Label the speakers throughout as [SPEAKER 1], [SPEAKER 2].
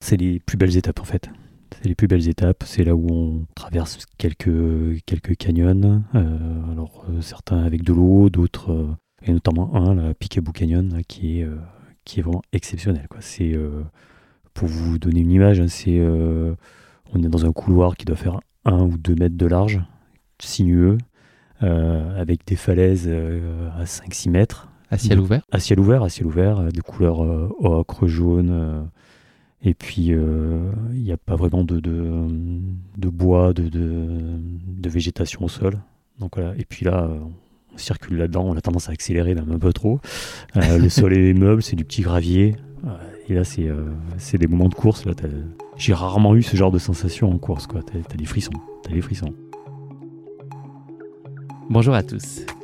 [SPEAKER 1] C'est les plus belles étapes en fait. C'est les plus belles étapes. C'est là où on traverse quelques, quelques canyons. Euh, alors euh, certains avec de l'eau, d'autres, euh, et notamment un, la Picaboo Canyon, qui, est, qui est vraiment exceptionnel. C'est, pour vous donner une image, hein, c'est, on est dans un couloir qui doit faire un ou deux mètres de large, sinueux, avec des falaises à 5-6 mètres.
[SPEAKER 2] À ciel ouvert
[SPEAKER 1] À ciel ouvert, à ciel ouvert, de couleur ocre, jaune et puis, euh, il n'y a pas vraiment de, de, bois, de, de, végétation au sol. Donc voilà. Et puis là, on circule là-dedans, on a tendance à accélérer même un peu trop. Euh, le sol est meuble, c'est du petit gravier. Euh, et là, c'est des moments de course. J'ai rarement eu ce genre de sensation en course. Tu as, des frissons. As des frissons.
[SPEAKER 2] Bonjour à tous,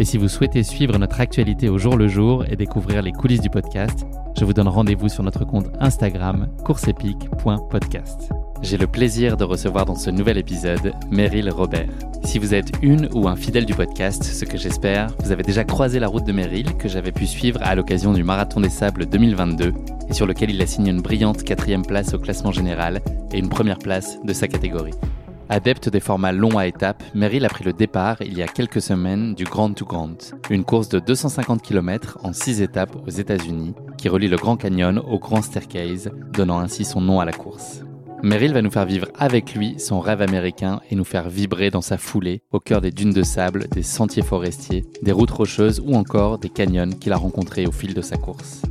[SPEAKER 2] Et si vous souhaitez suivre notre actualité au jour le jour et découvrir les coulisses du podcast, je vous donne rendez-vous sur notre compte Instagram courseepique.podcast. J'ai le plaisir de recevoir dans ce nouvel épisode Meryl Robert. Si vous êtes une ou un fidèle du podcast, ce que j'espère, vous avez déjà croisé la route de Meryl que j'avais pu suivre à l'occasion du Marathon des Sables 2022 et sur lequel il a signé une brillante quatrième place au classement général et une première place de sa catégorie. Adepte des formats longs à étapes, Meryl a pris le départ il y a quelques semaines du Grand to Grand, une course de 250 km en 6 étapes aux États-Unis qui relie le Grand Canyon au Grand Staircase, donnant ainsi son nom à la course. Meryl va nous faire vivre avec lui son rêve américain et nous faire vibrer dans sa foulée au cœur des dunes de sable, des sentiers forestiers, des routes rocheuses ou encore des canyons qu'il a rencontrés au fil de sa course.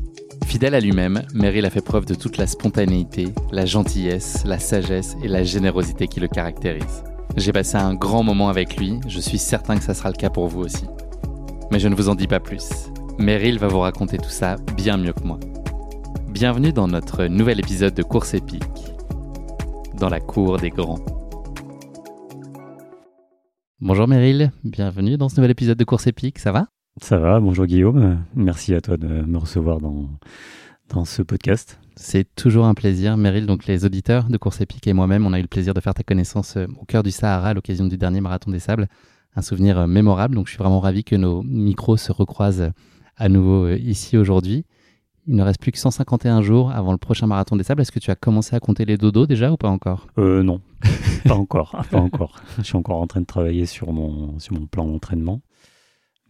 [SPEAKER 2] Fidèle à lui-même, Meryl a fait preuve de toute la spontanéité, la gentillesse, la sagesse et la générosité qui le caractérisent. J'ai passé un grand moment avec lui, je suis certain que ça sera le cas pour vous aussi. Mais je ne vous en dis pas plus. Meryl va vous raconter tout ça bien mieux que moi. Bienvenue dans notre nouvel épisode de Course épique, dans la cour des grands. Bonjour Meryl, bienvenue dans ce nouvel épisode de Course épique, ça va?
[SPEAKER 1] Ça va, bonjour Guillaume. Merci à toi de me recevoir dans, dans ce podcast.
[SPEAKER 2] C'est toujours un plaisir, Meryl. Donc, les auditeurs de Course Épique et moi-même, on a eu le plaisir de faire ta connaissance euh, au cœur du Sahara à l'occasion du dernier marathon des sables. Un souvenir euh, mémorable. Donc, je suis vraiment ravi que nos micros se recroisent euh, à nouveau ici aujourd'hui. Il ne reste plus que 151 jours avant le prochain marathon des sables. Est-ce que tu as commencé à compter les dodos déjà ou pas encore?
[SPEAKER 1] Euh, Non, pas encore. Pas encore. Je suis encore en train de travailler sur mon, sur mon plan d'entraînement.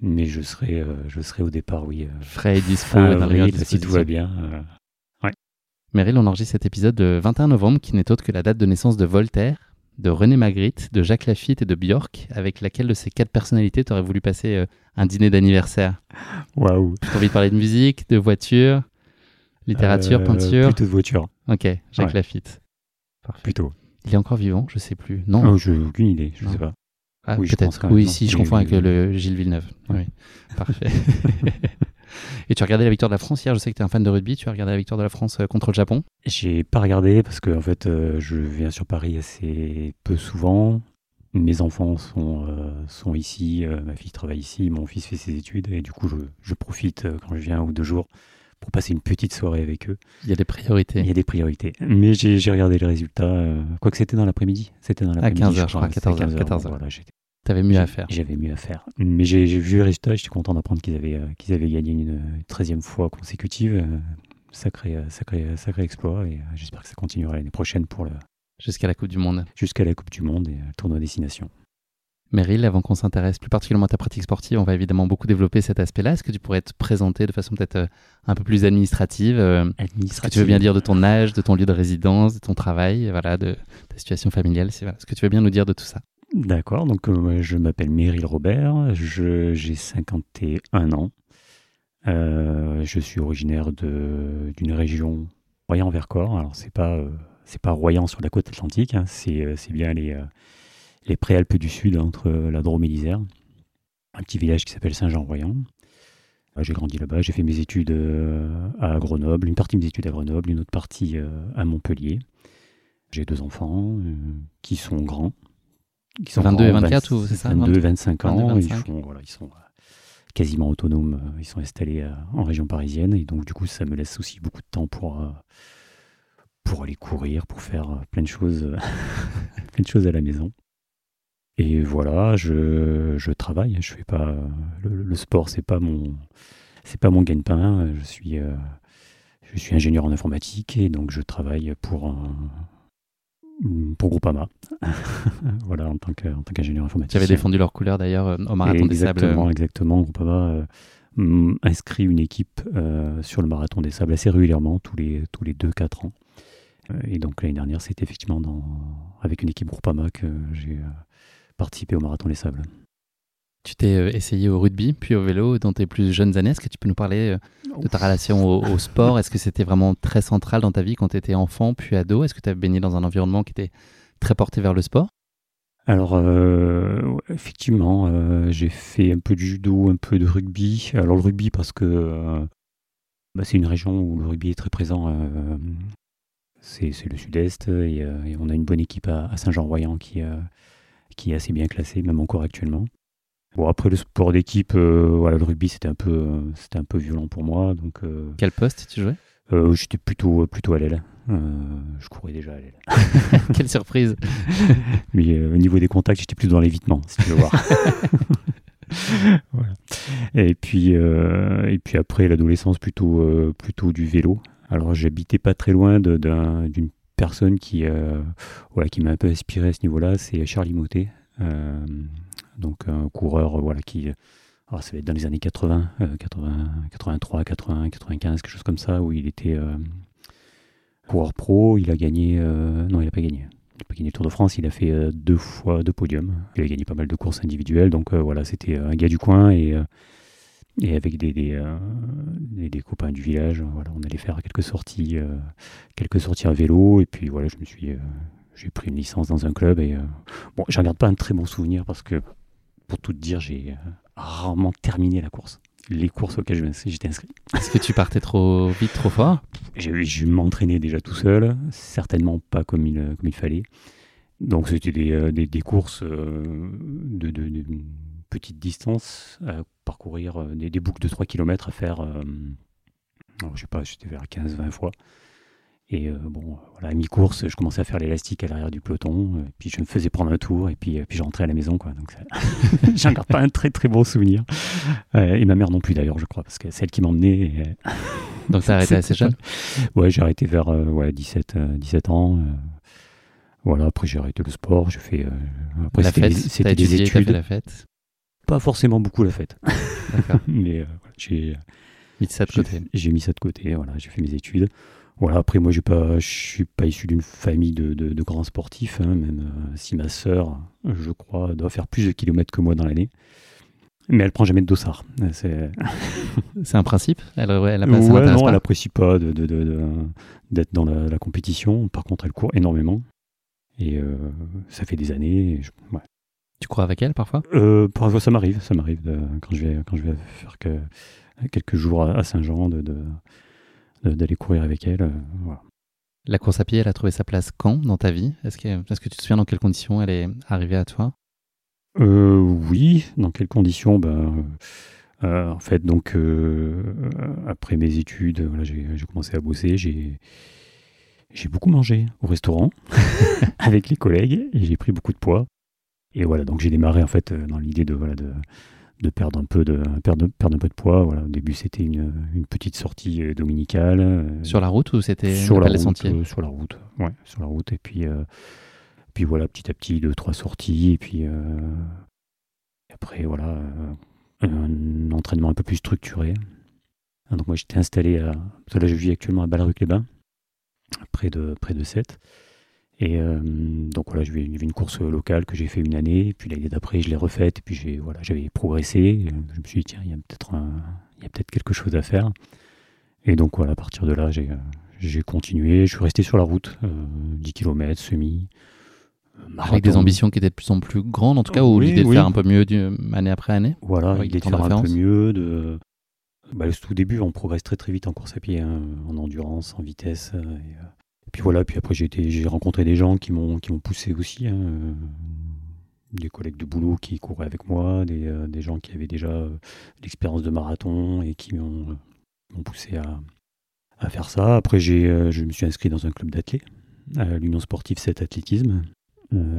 [SPEAKER 1] Mais je serai, euh, je serai au départ, oui. Euh,
[SPEAKER 2] Frais et dispo
[SPEAKER 1] si tout va bien. Euh, ouais.
[SPEAKER 2] Meryl, on enregistre cet épisode le 21 novembre, qui n'est autre que la date de naissance de Voltaire, de René Magritte, de Jacques Lafitte et de Björk, avec laquelle de ces quatre personnalités tu aurais voulu passer un dîner d'anniversaire?
[SPEAKER 1] Waouh
[SPEAKER 2] Tu as envie de parler de musique, de voiture, littérature, peinture?
[SPEAKER 1] Plutôt de voiture.
[SPEAKER 2] Ok, Jacques Lafitte.
[SPEAKER 1] Parfait. Plutôt.
[SPEAKER 2] Il est encore vivant, je sais plus. Non.
[SPEAKER 1] Oh, je n'ai aucune idée, je ne sais pas.
[SPEAKER 2] Ah, oui, peut-être. Oui, si, je confonds avec le Gilles Villeneuve. Oui, parfait. Et tu as regardé la victoire de la France hier Je sais que tu es un fan de rugby. Tu as regardé la victoire de la France euh, contre le Japon
[SPEAKER 1] J'ai pas regardé parce que en fait, euh, je viens sur Paris assez peu souvent. Mes enfants sont, euh, sont ici, ma fille travaille ici, mon fils fait ses études et du coup, je, je profite quand je viens ou deux jours pour passer une petite soirée avec eux.
[SPEAKER 2] Il y a des priorités.
[SPEAKER 1] Il y a des priorités. Mais j'ai regardé les résultats. Euh, quoi que c'était dans l'après-midi. C'était dans
[SPEAKER 2] l'après-midi. À 15h, je crois. 14h. 14 Voilà, T'avais mieux à faire.
[SPEAKER 1] J'avais mieux à faire. Mais j'ai vu les résultats et j'étais content d'apprendre qu'ils avaient, euh, qu'ils avaient gagné une, 13e fois consécutive. Euh, sacré, sacré, sacré exploit et j'espère que ça continuera l'année prochaine pour le.
[SPEAKER 2] Jusqu'à la Coupe du Monde.
[SPEAKER 1] Jusqu'à la Coupe du Monde et le tournoi destination.
[SPEAKER 2] Meryl, avant qu'on s'intéresse plus particulièrement à ta pratique sportive, on va évidemment beaucoup développer cet aspect-là. Est-ce que tu pourrais te présenter de façon peut-être euh, un peu plus administrative,
[SPEAKER 1] administrative.
[SPEAKER 2] Ce que tu veux bien dire de ton âge, de ton lieu de résidence, de ton travail, voilà, de ta situation familiale. C'est ce que tu veux bien nous dire de tout ça.
[SPEAKER 1] D'accord, donc euh, je m'appelle Meryl Robert, j'ai 51 ans. Euh, je suis originaire d'une région Royan-Vercors. Alors c'est pas pas Royan sur la côte atlantique, hein. c'est bien les les préalpes du Sud, entre la Drôme et l'Isère. Un petit village qui s'appelle Saint-Jean-Royan. J'ai grandi là-bas, j'ai fait mes études euh, à Grenoble, une partie de mes études à Grenoble, une autre partie euh, à Montpellier. J'ai deux enfants euh, qui sont grands.
[SPEAKER 2] Qui sont 22 et 24 ou c'est ça
[SPEAKER 1] 22 et 25 ans. Ils, ils sont quasiment autonomes. Ils sont installés en région parisienne. Et donc, du coup, ça me laisse aussi beaucoup de temps pour, pour aller courir, pour faire plein de choses, plein de choses à la maison. Et voilà, je, je travaille. Je fais pas le, sport, c'est pas mon c'est pas mon gagne-pain. Je suis euh, je suis ingénieur en informatique et donc je travaille pour pour Groupama. voilà, en tant qu'ingénieur informatique.
[SPEAKER 2] Tu avais défendu leur couleur d'ailleurs euh, au marathon
[SPEAKER 1] des
[SPEAKER 2] sables.
[SPEAKER 1] Exactement, exactement. Groupama euh, inscrit une équipe sur le marathon des sables assez régulièrement, tous les tous les 2-4 ans. Et donc l'année dernière, c'était effectivement dans, avec une équipe Groupama que j'ai participer au Marathon Les Sables.
[SPEAKER 2] Tu t'es euh, essayé au rugby, puis au vélo dans tes plus jeunes années. Est-ce que tu peux nous parler euh, de ta relation au, sport? Est-ce que c'était vraiment très central dans ta vie quand tu étais enfant, puis ado? Est-ce que tu as baigné dans un environnement qui était très porté vers le sport?
[SPEAKER 1] Alors, euh, effectivement, j'ai fait un peu de judo, un peu de rugby. Alors, le rugby, parce que bah, c'est une région où le rugby est très présent. c'est le sud-est et, on a une bonne équipe à, à Saint-Jean-Royan qui, qui est assez bien classé, même encore actuellement. Bon, après le sport d'équipe, euh, voilà, le rugby c'était un peu, euh, c'était un peu violent pour moi. Donc, euh,
[SPEAKER 2] Quel poste tu jouais?
[SPEAKER 1] J'étais plutôt, plutôt à l'aile. je courais déjà à l'aile.
[SPEAKER 2] Quelle surprise
[SPEAKER 1] Mais au niveau des contacts, j'étais plus dans l'évitement, si tu veux voir. voilà. Et puis, et puis après l'adolescence, plutôt, plutôt du vélo. Alors j'habitais pas très loin d'une personne qui, euh, voilà, qui m'a un peu inspiré à ce niveau-là, c'est Charlie Motet, euh, donc un coureur voilà, qui, alors ça va être dans les années 80, 80 83, 80, 95, quelque chose comme ça, où il était euh, coureur pro, il a gagné, non il n'a pas gagné, il n'a pas gagné le Tour de France, il a fait deux fois deux podiums, il a gagné pas mal de courses individuelles, donc voilà, c'était un gars du coin et et avec des, euh, des, des, copains du village, voilà, on allait faire quelques sorties, euh, quelques sorties à vélo. Et puis voilà, je me suis, euh, j'ai pris une licence dans un club. Et bon, j'en garde pas un très bon souvenir parce que, pour tout te dire, j'ai rarement terminé la course. Les courses auxquelles j'étais inscrit.
[SPEAKER 2] Est-ce que tu partais trop vite, trop fort?
[SPEAKER 1] Je m'entraînais déjà tout seul, certainement pas comme il, comme il fallait. Donc c'était des, des, des, courses de, de, de petite distance, à parcourir euh, des, boucles de 3 km à faire, euh, je sais pas, j'étais vers 15-20 fois. Et euh, bon, voilà, à mi-course, je commençais à faire l'élastique à l'arrière du peloton, et puis je me faisais prendre un tour, et puis, puis je rentrais à la maison. Quoi, donc j'en garde pas un très très bon souvenir. et ma mère non plus d'ailleurs, je crois, parce que c'est elle qui m'emmenait.
[SPEAKER 2] donc ça arrêté assez jeune?
[SPEAKER 1] Ouais, j'ai arrêté vers ouais, 17, 17 ans. voilà, après j'ai arrêté le sport, j'ai fait.
[SPEAKER 2] après, c'était des études. la fête?
[SPEAKER 1] Pas forcément beaucoup la fête. Mais euh, j'ai
[SPEAKER 2] mis ça de côté.
[SPEAKER 1] J'ai mis ça de côté, voilà, j'ai fait mes études. Voilà, après moi je ne suis pas issu d'une famille de, de, grands sportifs, hein, même euh, si ma sœur, je crois, doit faire plus de kilomètres que moi dans l'année. Mais elle prend jamais de dossard.
[SPEAKER 2] C'est un principe? Elle, elle
[SPEAKER 1] a pas, ouais, non, elle n'apprécie pas d'être de, dans la, compétition. Par contre, elle court énormément. Et euh, ça fait des années. ouais.
[SPEAKER 2] Tu cours avec elle parfois?
[SPEAKER 1] Euh, Parfois, ça m'arrive. Ça m'arrive quand je vais quand je vais faire que, quelques jours à, Saint-Jean de, d'aller courir avec elle. Euh,
[SPEAKER 2] La course à pied, elle a trouvé sa place quand dans ta vie? Est-ce que, tu te souviens dans quelles conditions elle est arrivée à toi?
[SPEAKER 1] Euh, Oui, dans quelles conditions? Ben, en fait, donc, après mes études, voilà, j'ai commencé à bosser. J'ai j'ai beaucoup mangé au restaurant avec les collègues et j'ai pris beaucoup de poids. Et voilà, donc j'ai démarré en fait dans l'idée de, voilà, de, de perdre un peu de perdre, perdre un peu de poids. Voilà, au début c'était une, une, petite sortie euh, dominicale. Euh,
[SPEAKER 2] sur la route ou c'était
[SPEAKER 1] sur la
[SPEAKER 2] route,
[SPEAKER 1] euh, sur la route, ouais, sur la route. Et puis puis voilà, petit à petit deux trois sorties et puis après voilà un entraînement un peu plus structuré. Donc moi j'étais installé à là je vis actuellement à Balruc-les-Bains, près de près de 7. Et euh, donc voilà, j'ai une course locale que j'ai fait une année, puis l'année d'après je l'ai refaite, et puis j'ai voilà, j'avais progressé. Je me suis dit tiens, il y a peut-être il y a peut-être quelque chose à faire. Et donc voilà, à partir de là, j'ai j'ai continué. Je suis resté sur la route, 10 km, semi.
[SPEAKER 2] Marathon. Avec des ambitions qui étaient de plus en plus grandes, en tout cas, ou l'idée de faire un peu mieux année après année?
[SPEAKER 1] Voilà, l'idée de faire un peu mieux. De... Bah, au début, on progresse très très vite en course à pied, hein, en endurance, en vitesse. Et, euh, et puis voilà, puis après j'ai rencontré des gens qui m'ont qui m'ont poussé aussi, hein, euh, des collègues de boulot qui couraient avec moi, des, euh, des gens qui avaient déjà euh, l'expérience de marathon et qui m'ont poussé à, à, faire ça. Après j'ai je me suis inscrit dans un club d'athlètes, à l'Union sportive 7 athlétisme,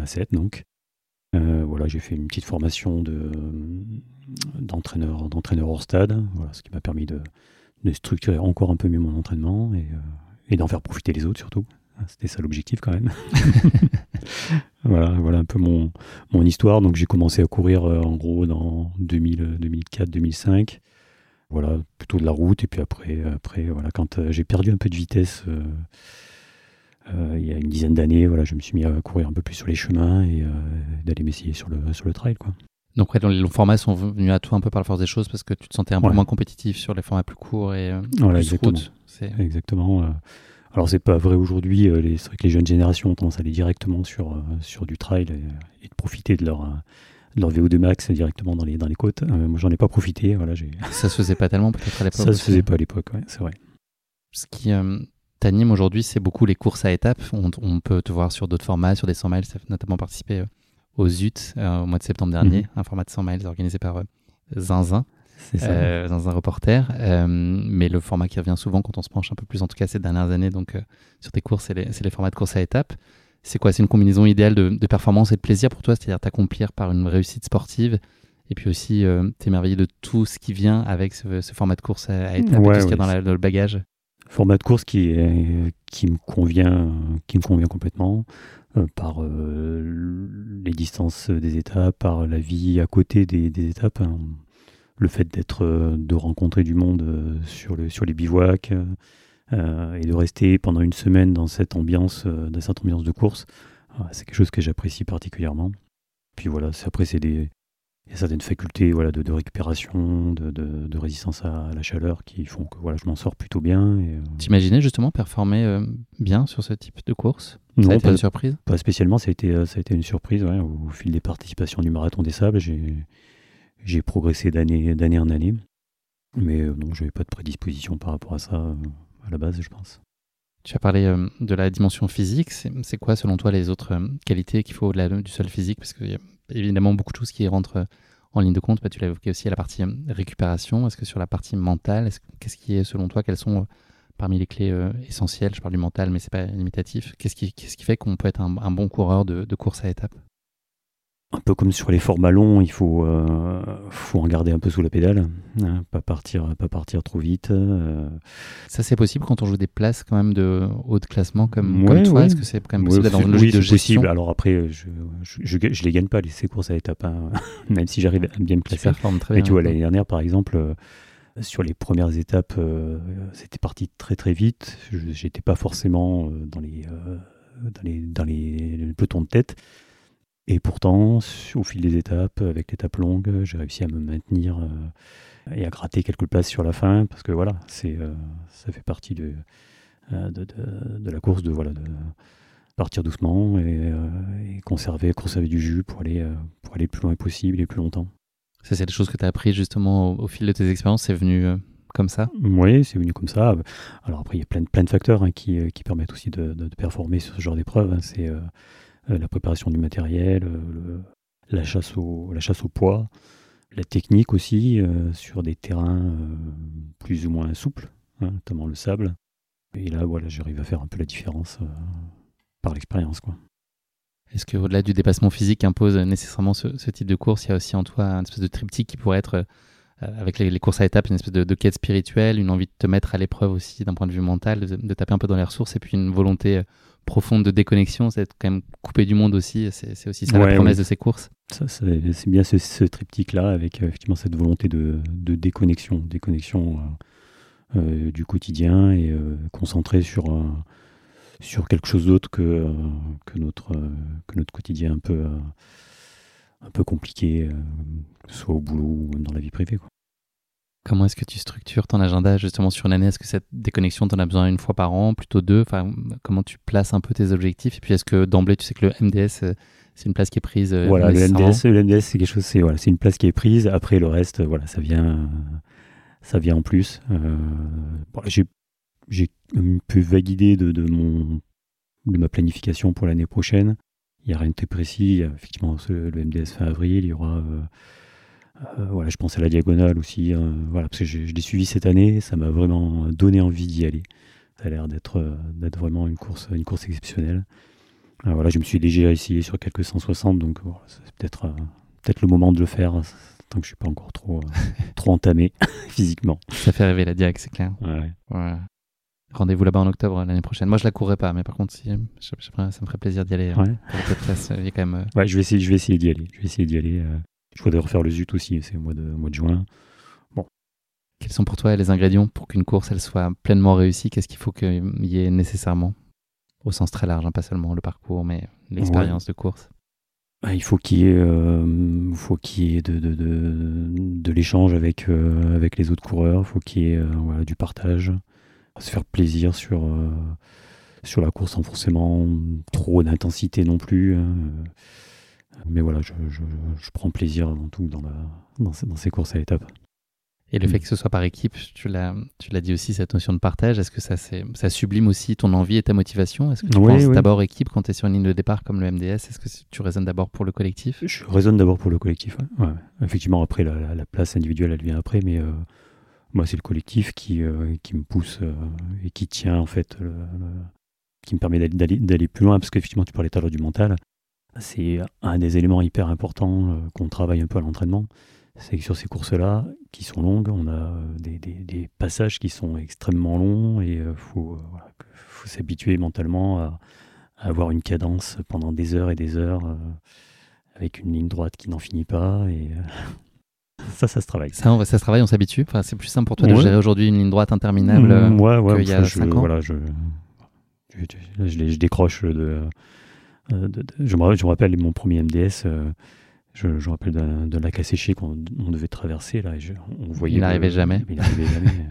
[SPEAKER 1] à 7 donc. voilà, j'ai fait une petite formation de d'entraîneur d'entraîneur hors stade, voilà, ce qui m'a permis de, de, structurer encore un peu mieux mon entraînement et et d'en faire profiter les autres surtout. C'était ça l'objectif quand même. voilà, voilà un peu mon, mon histoire. Donc j'ai commencé à courir euh, en gros dans 2004-2005. Voilà, plutôt de la route. Et puis après, après voilà, quand euh, j'ai perdu un peu de vitesse euh, il y a une dizaine d'années, voilà, je me suis mis à courir un peu plus sur les chemins et d'aller m'essayer sur le, sur le trail. Quoi.
[SPEAKER 2] Donc les longs formats sont venus à toi un peu par la force des choses parce que tu te sentais un peu moins compétitif sur les formats plus courts et
[SPEAKER 1] voilà, plus exactement. route. Exactement. Euh. Alors c'est pas vrai aujourd'hui, euh, c'est vrai que les jeunes générations ont tendance à aller directement sur, euh, sur du trail et, de profiter de leur, leur VO2 max directement dans les, dans les côtes. moi j'en ai pas profité. Voilà,
[SPEAKER 2] ça se faisait pas tellement peut-être à l'époque.
[SPEAKER 1] Ça se faisait pas à l'époque, c'est vrai.
[SPEAKER 2] Ce qui t'anime aujourd'hui, c'est beaucoup les courses à étapes. On, peut te voir sur d'autres formats, sur des 100 miles, notamment participé aux UT au mois de septembre dernier, mhm. un format de 100 miles organisé par Zinzin euh, dans un reporter. Euh, mais le format qui revient souvent quand on se penche un peu plus, en tout cas ces dernières années, donc euh, sur tes courses, c'est les, les, formats de course à étapes. C'est quoi? C'est une combinaison idéale de, de, performance et de plaisir pour toi, c'est-à-dire t'accomplir par une réussite sportive et puis aussi t'émerveiller de tout ce qui vient avec ce, format de course à, étapes et tout ce qu'il y a dans, dans, le bagage?
[SPEAKER 1] Format de course qui, qui, me, convient, qui me convient complètement. par les distances des étapes, par la vie à côté des, étapes. Hein le fait d'être, euh, de rencontrer du monde euh, sur, le, sur les bivouacs euh, et de rester pendant une semaine dans cette ambiance, dans cette ambiance de course, c'est quelque chose que j'apprécie particulièrement. Puis voilà, après c'est des, il y a certaines facultés voilà, de, récupération, de, de, résistance à la chaleur qui font que voilà, je m'en sors plutôt bien.
[SPEAKER 2] T'imaginais justement performer bien sur ce type de course? Ça a été
[SPEAKER 1] pas,
[SPEAKER 2] une surprise?
[SPEAKER 1] Pas spécialement, ça a été, ça a été une surprise. au fil des participations du Marathon des Sables, j'ai j'ai progressé d'année, d'année en année. Mais euh, non, je n'avais pas de prédisposition par rapport à ça euh, à la base, je pense.
[SPEAKER 2] Tu as parlé euh, de la dimension physique. C'est quoi, selon toi, les autres qualités qu'il faut au-delà du seul physique? Parce qu'il y a évidemment beaucoup de choses qui rentrent en ligne de compte. Bah, tu l'as évoqué aussi à la partie récupération. Est-ce que sur la partie mentale, qu'est-ce qui est, selon toi, quelles sont parmi les clés essentielles? Je parle du mental, mais c'est pas limitatif. Qu'est-ce qui, qui, fait qu'on peut être un, bon coureur de, de course à étapes?
[SPEAKER 1] Un peu comme sur les formats longs, il faut, euh, faut en garder un peu sous la pédale, hein, pas, partir, pas partir trop vite. Euh.
[SPEAKER 2] Ça, c'est possible quand on joue des places quand même de haut de classement comme, toi? Est-ce que c'est quand même possible dans une logique de gestion possible.
[SPEAKER 1] Alors après, je, je, je, les gagne pas, les, ces courses à étapes, hein, même si j'arrive à bien me placer.
[SPEAKER 2] très
[SPEAKER 1] Mais tu vois, l'année dernière, par exemple, euh, sur les premières étapes, c'était parti très très vite. J'étais pas forcément dans les, dans les, dans les pelotons de tête. Et pourtant, au fil des étapes, avec l'étape longue, j'ai réussi à me maintenir euh, et à gratter quelques places sur la fin, parce que voilà, c'est, euh, ça fait partie de, euh, de, de, la course, de, voilà, de partir doucement et, conserver, conserver du jus pour aller, pour aller le plus loin possible et plus longtemps.
[SPEAKER 2] Ça, c'est des choses que tu as appris justement au, fil de tes expériences, c'est venu comme ça?
[SPEAKER 1] Oui, c'est venu comme ça. Alors après, il y a plein, plein de facteurs hein, qui, qui, permettent aussi de, performer sur ce genre d'épreuve. Hein. C'est la préparation du matériel, euh, la, chasse au, la chasse au poids, la technique aussi sur des terrains plus ou moins souples, hein, notamment le sable. Et là, voilà, j'arrive à faire un peu la différence par l'expérience.
[SPEAKER 2] Est-ce qu'au-delà du dépassement physique impose nécessairement ce, type de course, il y a aussi en toi un espèce de triptyque qui pourrait être, euh, avec les, courses à étapes, une espèce de, quête spirituelle, une envie de te mettre à l'épreuve aussi d'un point de vue mental, de, taper un peu dans les ressources, et puis une volonté euh, profonde de déconnexion, c'est quand même coupé du monde aussi, c'est aussi ça la promesse de ces courses.
[SPEAKER 1] c'est bien ce, triptyque-là, avec euh, effectivement cette volonté de, déconnexion, déconnexion du quotidien et concentré sur sur quelque chose d'autre que, euh, que, notre, euh, que notre quotidien un peu, euh, un peu compliqué, soit au boulot ou dans la vie privée. Quoi.
[SPEAKER 2] Comment est-ce que tu structures ton agenda justement sur l'année? Est-ce que cette déconnexion, tu en as besoin une fois par an, plutôt deux? Enfin, Comment tu places un peu tes objectifs? Et puis est-ce que d'emblée, tu sais que le MDS, c'est une place qui est prise
[SPEAKER 1] Voilà, le MDS, le MDS c'est quelque chose, c'est voilà, une place qui est prise. Après, le reste, voilà, ça vient, ça vient en plus. j'ai j'ai un peu vague idée de, de, mon, de ma planification pour l'année prochaine. Il n'y a rien de très précis. effectivement le MDS fin avril. Il y aura. Euh, euh, voilà, je pense à la diagonale aussi. Hein. voilà, parce que je, l'ai suivi cette année. Ça m'a vraiment donné envie d'y aller. Ça a l'air d'être euh, d'être vraiment une course, une course exceptionnelle. voilà, je me suis déjà essayé sur quelques 160, donc c'est peut-être peut-être le moment de le faire tant que je suis pas encore trop trop entamé physiquement.
[SPEAKER 2] Ça fait rêver la diag, c'est clair.
[SPEAKER 1] Ouais.
[SPEAKER 2] ouais. Rendez-vous là-bas en octobre l'année prochaine. Moi, je la courrai pas, mais par contre, si, ça me ferait plaisir d'y aller.
[SPEAKER 1] Ouais.
[SPEAKER 2] il y a quand même. Euh,
[SPEAKER 1] ouais, je vais essayer, je vais essayer d'y aller. Je vais essayer d'y aller. Euh. Je voudrais refaire le Zut aussi. C'est au mois de, mois de juin. Bon.
[SPEAKER 2] Quels sont pour toi les ingrédients pour qu'une course elle soit pleinement réussie? Qu'est-ce qu'il faut qu'il y ait nécessairement? Au sens très large, hein, pas seulement le parcours, mais l'expérience de course.
[SPEAKER 1] Bah, il faut qu'il y ait, euh, faut qu'il y ait de, de, de, de l'échange avec, avec les autres coureurs. Il faut qu'il y ait voilà, du partage se faire plaisir sur, euh, sur la course sans forcément trop d'intensité non plus. Mais voilà, je, je, prends plaisir avant tout dans, la, dans, dans ces courses à étapes.
[SPEAKER 2] Et le mm. fait que ce soit par équipe, tu l'as, tu l'as dit aussi, cette notion de partage, est-ce que ça, ça sublime aussi ton envie et ta motivation? Est-ce que tu penses d'abord équipe quand tu es sur une ligne de départ comme le MDS Est-ce que tu raisonnes d'abord pour le collectif?
[SPEAKER 1] Je raisonne d'abord pour le collectif, ouais. Effectivement, après, la, la, place individuelle, elle vient après, mais euh, moi, c'est le collectif qui, euh, qui me pousse euh, et qui tient, en fait, qui me permet d'aller plus loin, parce qu'effectivement, tu parlais tout à l'heure du mental. C'est un des éléments hyper importants euh, qu'on travaille un peu à l'entraînement. C'est que sur ces courses-là, qui sont longues, on a des, des, des, passages qui sont extrêmement longs et il faut, faut s'habituer mentalement à, à, avoir une cadence pendant des heures et des heures avec une ligne droite qui n'en finit pas. Et ça, ça se travaille.
[SPEAKER 2] Ça, on, ça se travaille, on s'habitue. Enfin, c'est plus simple pour toi de gérer aujourd'hui une ligne droite interminable mmh, ouais, ouais, qu'il y a je, 5 ans.
[SPEAKER 1] Voilà, je, je, je, décroche de, euh, de, je, me, je, me, rappelle mon premier MDS. Euh, je, me rappelle de, lac asséché qu'on on devait traverser. Là, on voyait
[SPEAKER 2] il n'arrivait jamais.
[SPEAKER 1] Il n'arrivait jamais.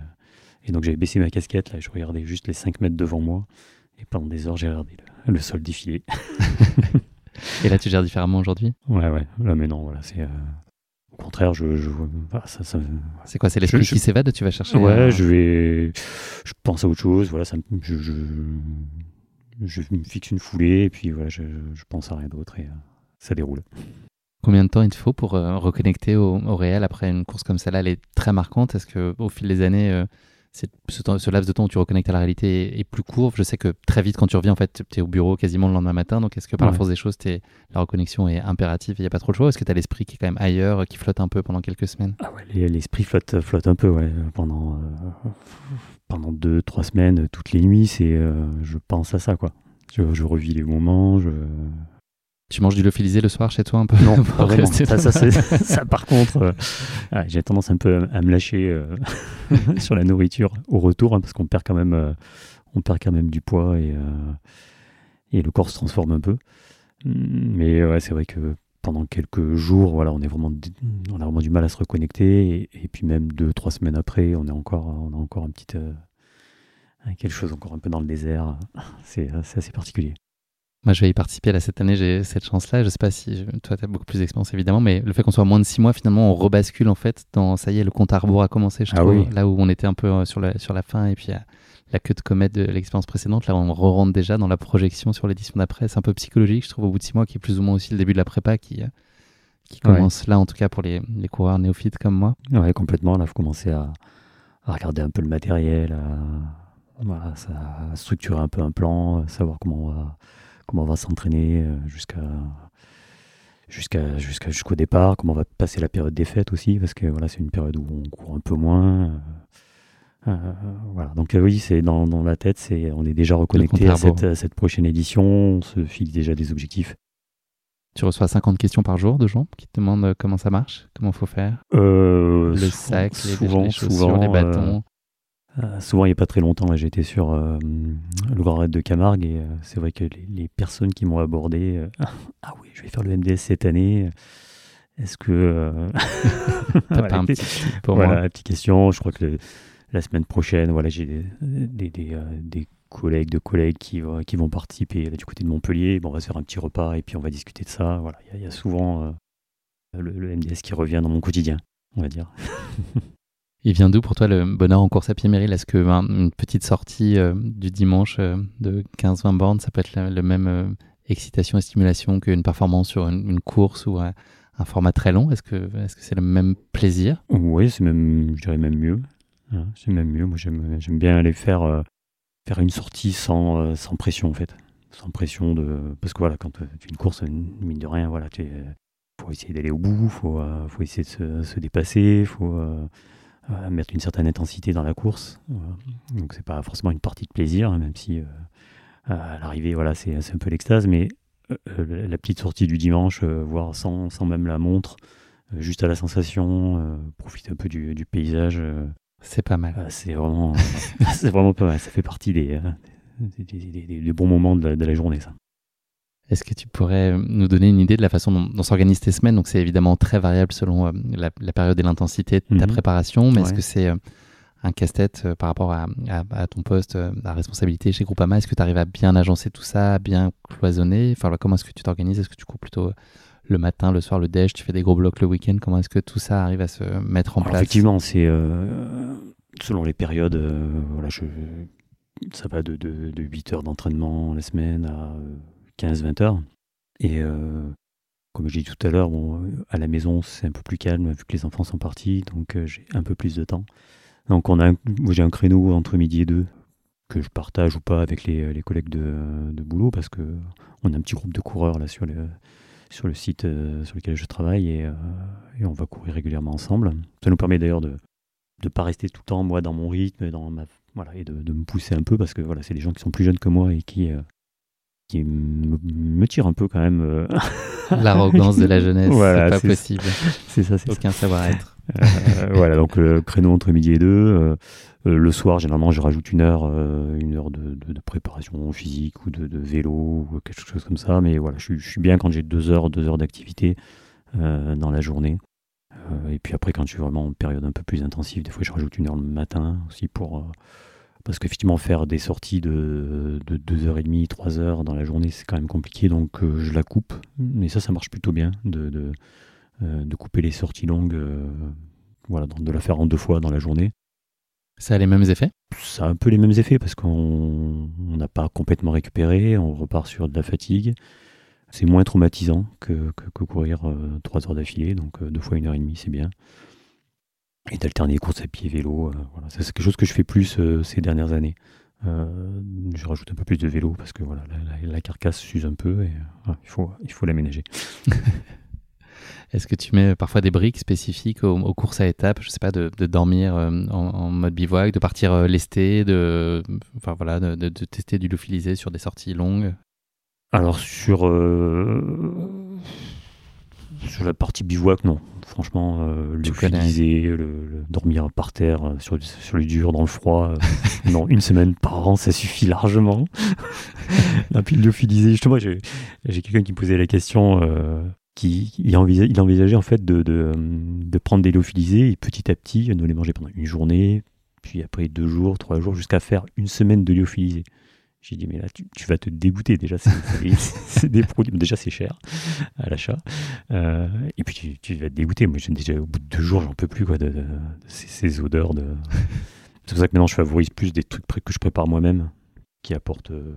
[SPEAKER 1] Et donc j'avais baissé ma casquette là, je regardais juste les 5 mètres devant moi. Et pendant des heures, j'ai regardé le, sol défiler.
[SPEAKER 2] et là, tu gères différemment aujourd'hui?
[SPEAKER 1] Ouais, ouais. Là, mais non, voilà, c'est. Euh, au contraire, je. je
[SPEAKER 2] ça, ça, c'est quoi C'est l'esprit qui s'évade? Tu vas chercher
[SPEAKER 1] Ouais, je vais. Je pense à autre chose. Voilà, ça, je, je, me fixe une foulée et puis voilà, je, je pense à rien d'autre et euh, ça déroule.
[SPEAKER 2] Combien de temps il te faut pour euh, reconnecter au, au, réel après une course comme celle-là? Elle est très marquante. Est-ce qu'au fil des années, euh, ce, ce, laps de temps où tu reconnectes à la réalité est, plus court? Je sais que très vite, quand tu reviens, en fait, tu es au bureau quasiment le lendemain matin. Donc, est-ce que par la force des choses, es, la reconnexion est impérative il n'y a pas trop de choix? Est-ce que tu as l'esprit qui est quand même ailleurs, qui flotte un peu pendant quelques semaines?
[SPEAKER 1] Ah ouais, L'esprit flotte, flotte un peu, ouais. Pendant, pendant deux, trois semaines, toutes les nuits, c'est, euh, je pense à ça, quoi. Je, je revis les moments, je,
[SPEAKER 2] tu manges du lyophilisé le soir chez toi un peu?
[SPEAKER 1] Non, pas vraiment. Ça, ça, ça, par contre, euh, j'ai tendance un peu à, me lâcher euh, sur la nourriture au retour, hein, parce qu'on perd quand même, on perd quand même du poids et, et le corps se transforme un peu. Mais ouais, c'est vrai que pendant quelques jours, voilà, on est vraiment, on a vraiment du mal à se reconnecter, et, puis même deux, trois semaines après, on est encore, on a encore un petit, quelque chose encore un peu dans le désert. C'est assez particulier.
[SPEAKER 2] Moi, je vais y participer là cette année, j'ai cette chance-là. Je sais pas si toi, tu as beaucoup plus d'expérience évidemment, mais le fait qu'on soit moins de six mois, finalement, on rebascule en fait dans ça y est, le compte à rebours a commencé, je ah trouve. Là où on était un peu euh, sur la, sur la fin et puis euh, la queue de comète de l'expérience précédente, là on re-rentre déjà dans la projection sur l'édition d'après. C'est un peu psychologique, je trouve, au bout de six mois, qui est plus ou moins aussi le début de la prépa qui, euh, qui commence là, en tout cas pour les, les, coureurs néophytes comme moi.
[SPEAKER 1] Ouais, complètement. Là, il faut commencer à, à, regarder un peu le matériel, à, voilà, ça, à structurer un peu un plan, savoir comment on va, comment on va s'entraîner jusqu'à jusqu'à jusqu'à jusqu'au départ, comment on va passer la période des fêtes aussi, parce que voilà, c'est une période où on court un peu moins. Euh, voilà. Donc euh, oui, c'est dans, dans, la tête, c'est on est déjà reconnecté à cette, cette, prochaine édition, on se fixe déjà des objectifs.
[SPEAKER 2] Tu reçois 50 questions par jour de gens qui te demandent comment ça marche, comment faut faire.
[SPEAKER 1] Euh,
[SPEAKER 2] le sac, souvent, les, chaussures, les bâtons.
[SPEAKER 1] souvent, il n'y a pas très longtemps, j'étais sur le Grand Raid de Camargue et c'est vrai que les, personnes qui m'ont abordé, ah oui, je vais faire le MDS cette année. Est-ce que.
[SPEAKER 2] T'as pas un petit pour
[SPEAKER 1] voilà, petite question. Je crois que la semaine prochaine, voilà, j'ai des, des, euh, des, collègues de collègues qui, qui vont participer du côté de Montpellier. Bon, on va se faire un petit repas et puis on va discuter de ça. Voilà, il y, a souvent euh, le, MDS qui revient dans mon quotidien, on va dire.
[SPEAKER 2] Il vient d'où pour toi le bonheur en course à pied, Meryl? Est-ce que ben, une petite sortie euh, du dimanche de 15-20 bornes, ça peut être la, même excitation et stimulation qu'une performance sur une, course ou un format très long? Est-ce que c'est -ce c'est le même plaisir?
[SPEAKER 1] Oui, c'est même, je dirais même mieux. C'est même mieux. Moi, j'aime bien aller faire, euh, faire une sortie sans, euh, sans pression, en fait. Sans pression de. Parce que voilà, quand tu fais une course, mine de rien, voilà, tu faut essayer d'aller au bout, faut, euh, faut essayer de se, se dépasser, faut mettre une certaine intensité dans la course. Donc, c'est pas forcément une partie de plaisir, hein, même si à l'arrivée, voilà, c'est un peu l'extase, mais la petite sortie du dimanche, voire sans, sans même la montre, juste à la sensation, profiter un peu du paysage.
[SPEAKER 2] C'est pas mal.
[SPEAKER 1] Ah, c'est vraiment, c'est vraiment pas mal. Ça fait partie des, euh, des, bons moments de la, journée, ça.
[SPEAKER 2] Est-ce que tu pourrais nous donner une idée de la façon dont, s'organisent tes semaines? Donc, c'est évidemment très variable selon euh, la, période et l'intensité de ta mhm. préparation, mais est-ce que c'est euh, un casse-tête par rapport à, ton poste, à responsabilité chez Groupama? Est-ce que tu arrives à bien agencer tout ça, à bien cloisonner? Enfin, Comment est-ce que tu t'organises? Est-ce que tu cours plutôt le matin, le soir, le déj, tu fais des gros blocs le week-end. Comment est-ce que tout ça arrive à se mettre en place?
[SPEAKER 1] Effectivement, c'est euh, selon les périodes. Euh, voilà, je, ça va de, de, 8 heures d'entraînement la semaine à 15-20 heures. Et euh, comme j'ai dit tout à l'heure, bon, à la maison, c'est un peu plus calme vu que les enfants sont partis, donc j'ai un peu plus de temps. Donc on a, j'ai un créneau entre midi et deux que je partage ou pas avec les, les collègues de, de, boulot parce que on a un petit groupe de coureurs là sur les sur le site euh, sur lequel je travaille euh, et, on va courir régulièrement ensemble. Ça nous permet d'ailleurs de ne pas rester tout le temps moi dans mon rythme dans ma, voilà, et de, me pousser un peu parce que voilà, c'est des gens qui sont plus jeunes que moi et qui, euh, qui me, tirent un peu quand même.
[SPEAKER 2] L'arrogance de la jeunesse, c'est pas possible.
[SPEAKER 1] C'est ça, c'est
[SPEAKER 2] Aucun savoir-être.
[SPEAKER 1] Voilà, donc le créneau entre midi et deux. Euh, le soir, généralement, je rajoute une heure, euh, une heure de, préparation physique ou de, vélo ou quelque chose comme ça. Mais voilà, je, suis bien quand j'ai deux heures, deux heures d'activité euh, dans la journée. et puis après, quand je suis vraiment en période un peu plus intensive, des fois, je rajoute une heure le matin aussi pour parce qu'effectivement faire des sorties de, de 2h30, 3h dans la journée, c'est quand même compliqué, donc je la coupe. Mais ça, ça marche plutôt bien couper les sorties longues, voilà, de la faire en deux fois dans la journée.
[SPEAKER 2] Ça a les mêmes effets?
[SPEAKER 1] Ça a un peu les mêmes effets parce qu'on n'a pas complètement récupéré, on repart sur de la fatigue. C'est moins traumatisant que, courir euh, trois heures d'affilée, donc euh, deux fois une heure et demie, c'est bien. Et d'alterner course à pied, vélo, euh, voilà. c'est quelque chose que je fais plus ces dernières années. je rajoute un peu plus de vélo parce que voilà, la, carcasse s'use un peu et il faut, il faut l'aménager.
[SPEAKER 2] Est-ce que tu mets parfois des briques spécifiques aux, courses à étapes Je sais pas, de, dormir euh, en, mode bivouac, de partir euh, lesté, de, enfin, voilà, de, tester du lyophilisé sur des sorties longues?
[SPEAKER 1] Alors sur, euh, sur la partie bivouac, non. Franchement, le lyophilisé, le, dormir par terre sur, sur le dur, dans le froid, non, une semaine par an, ça suffit largement. Et puis lyophilisé, justement, j'ai quelqu'un qui me posait la question qui, il, envisageait, en fait de, de, prendre des lyophilisés et petit à petit de les manger pendant une journée, puis après deux jours, trois jours, jusqu'à faire une semaine de lyophilisés. J'ai dit, mais là, tu, vas te dégoûter. Déjà, c'est des produits. Déjà, c'est cher à l'achat. Euh, et puis, tu, vas te dégoûter. Moi, déjà, au bout de deux jours, j'en peux plus quoi, de, ces, odeurs. De... C'est pour ça que maintenant, je favorise plus des trucs que je prépare moi-même, qui apportent euh,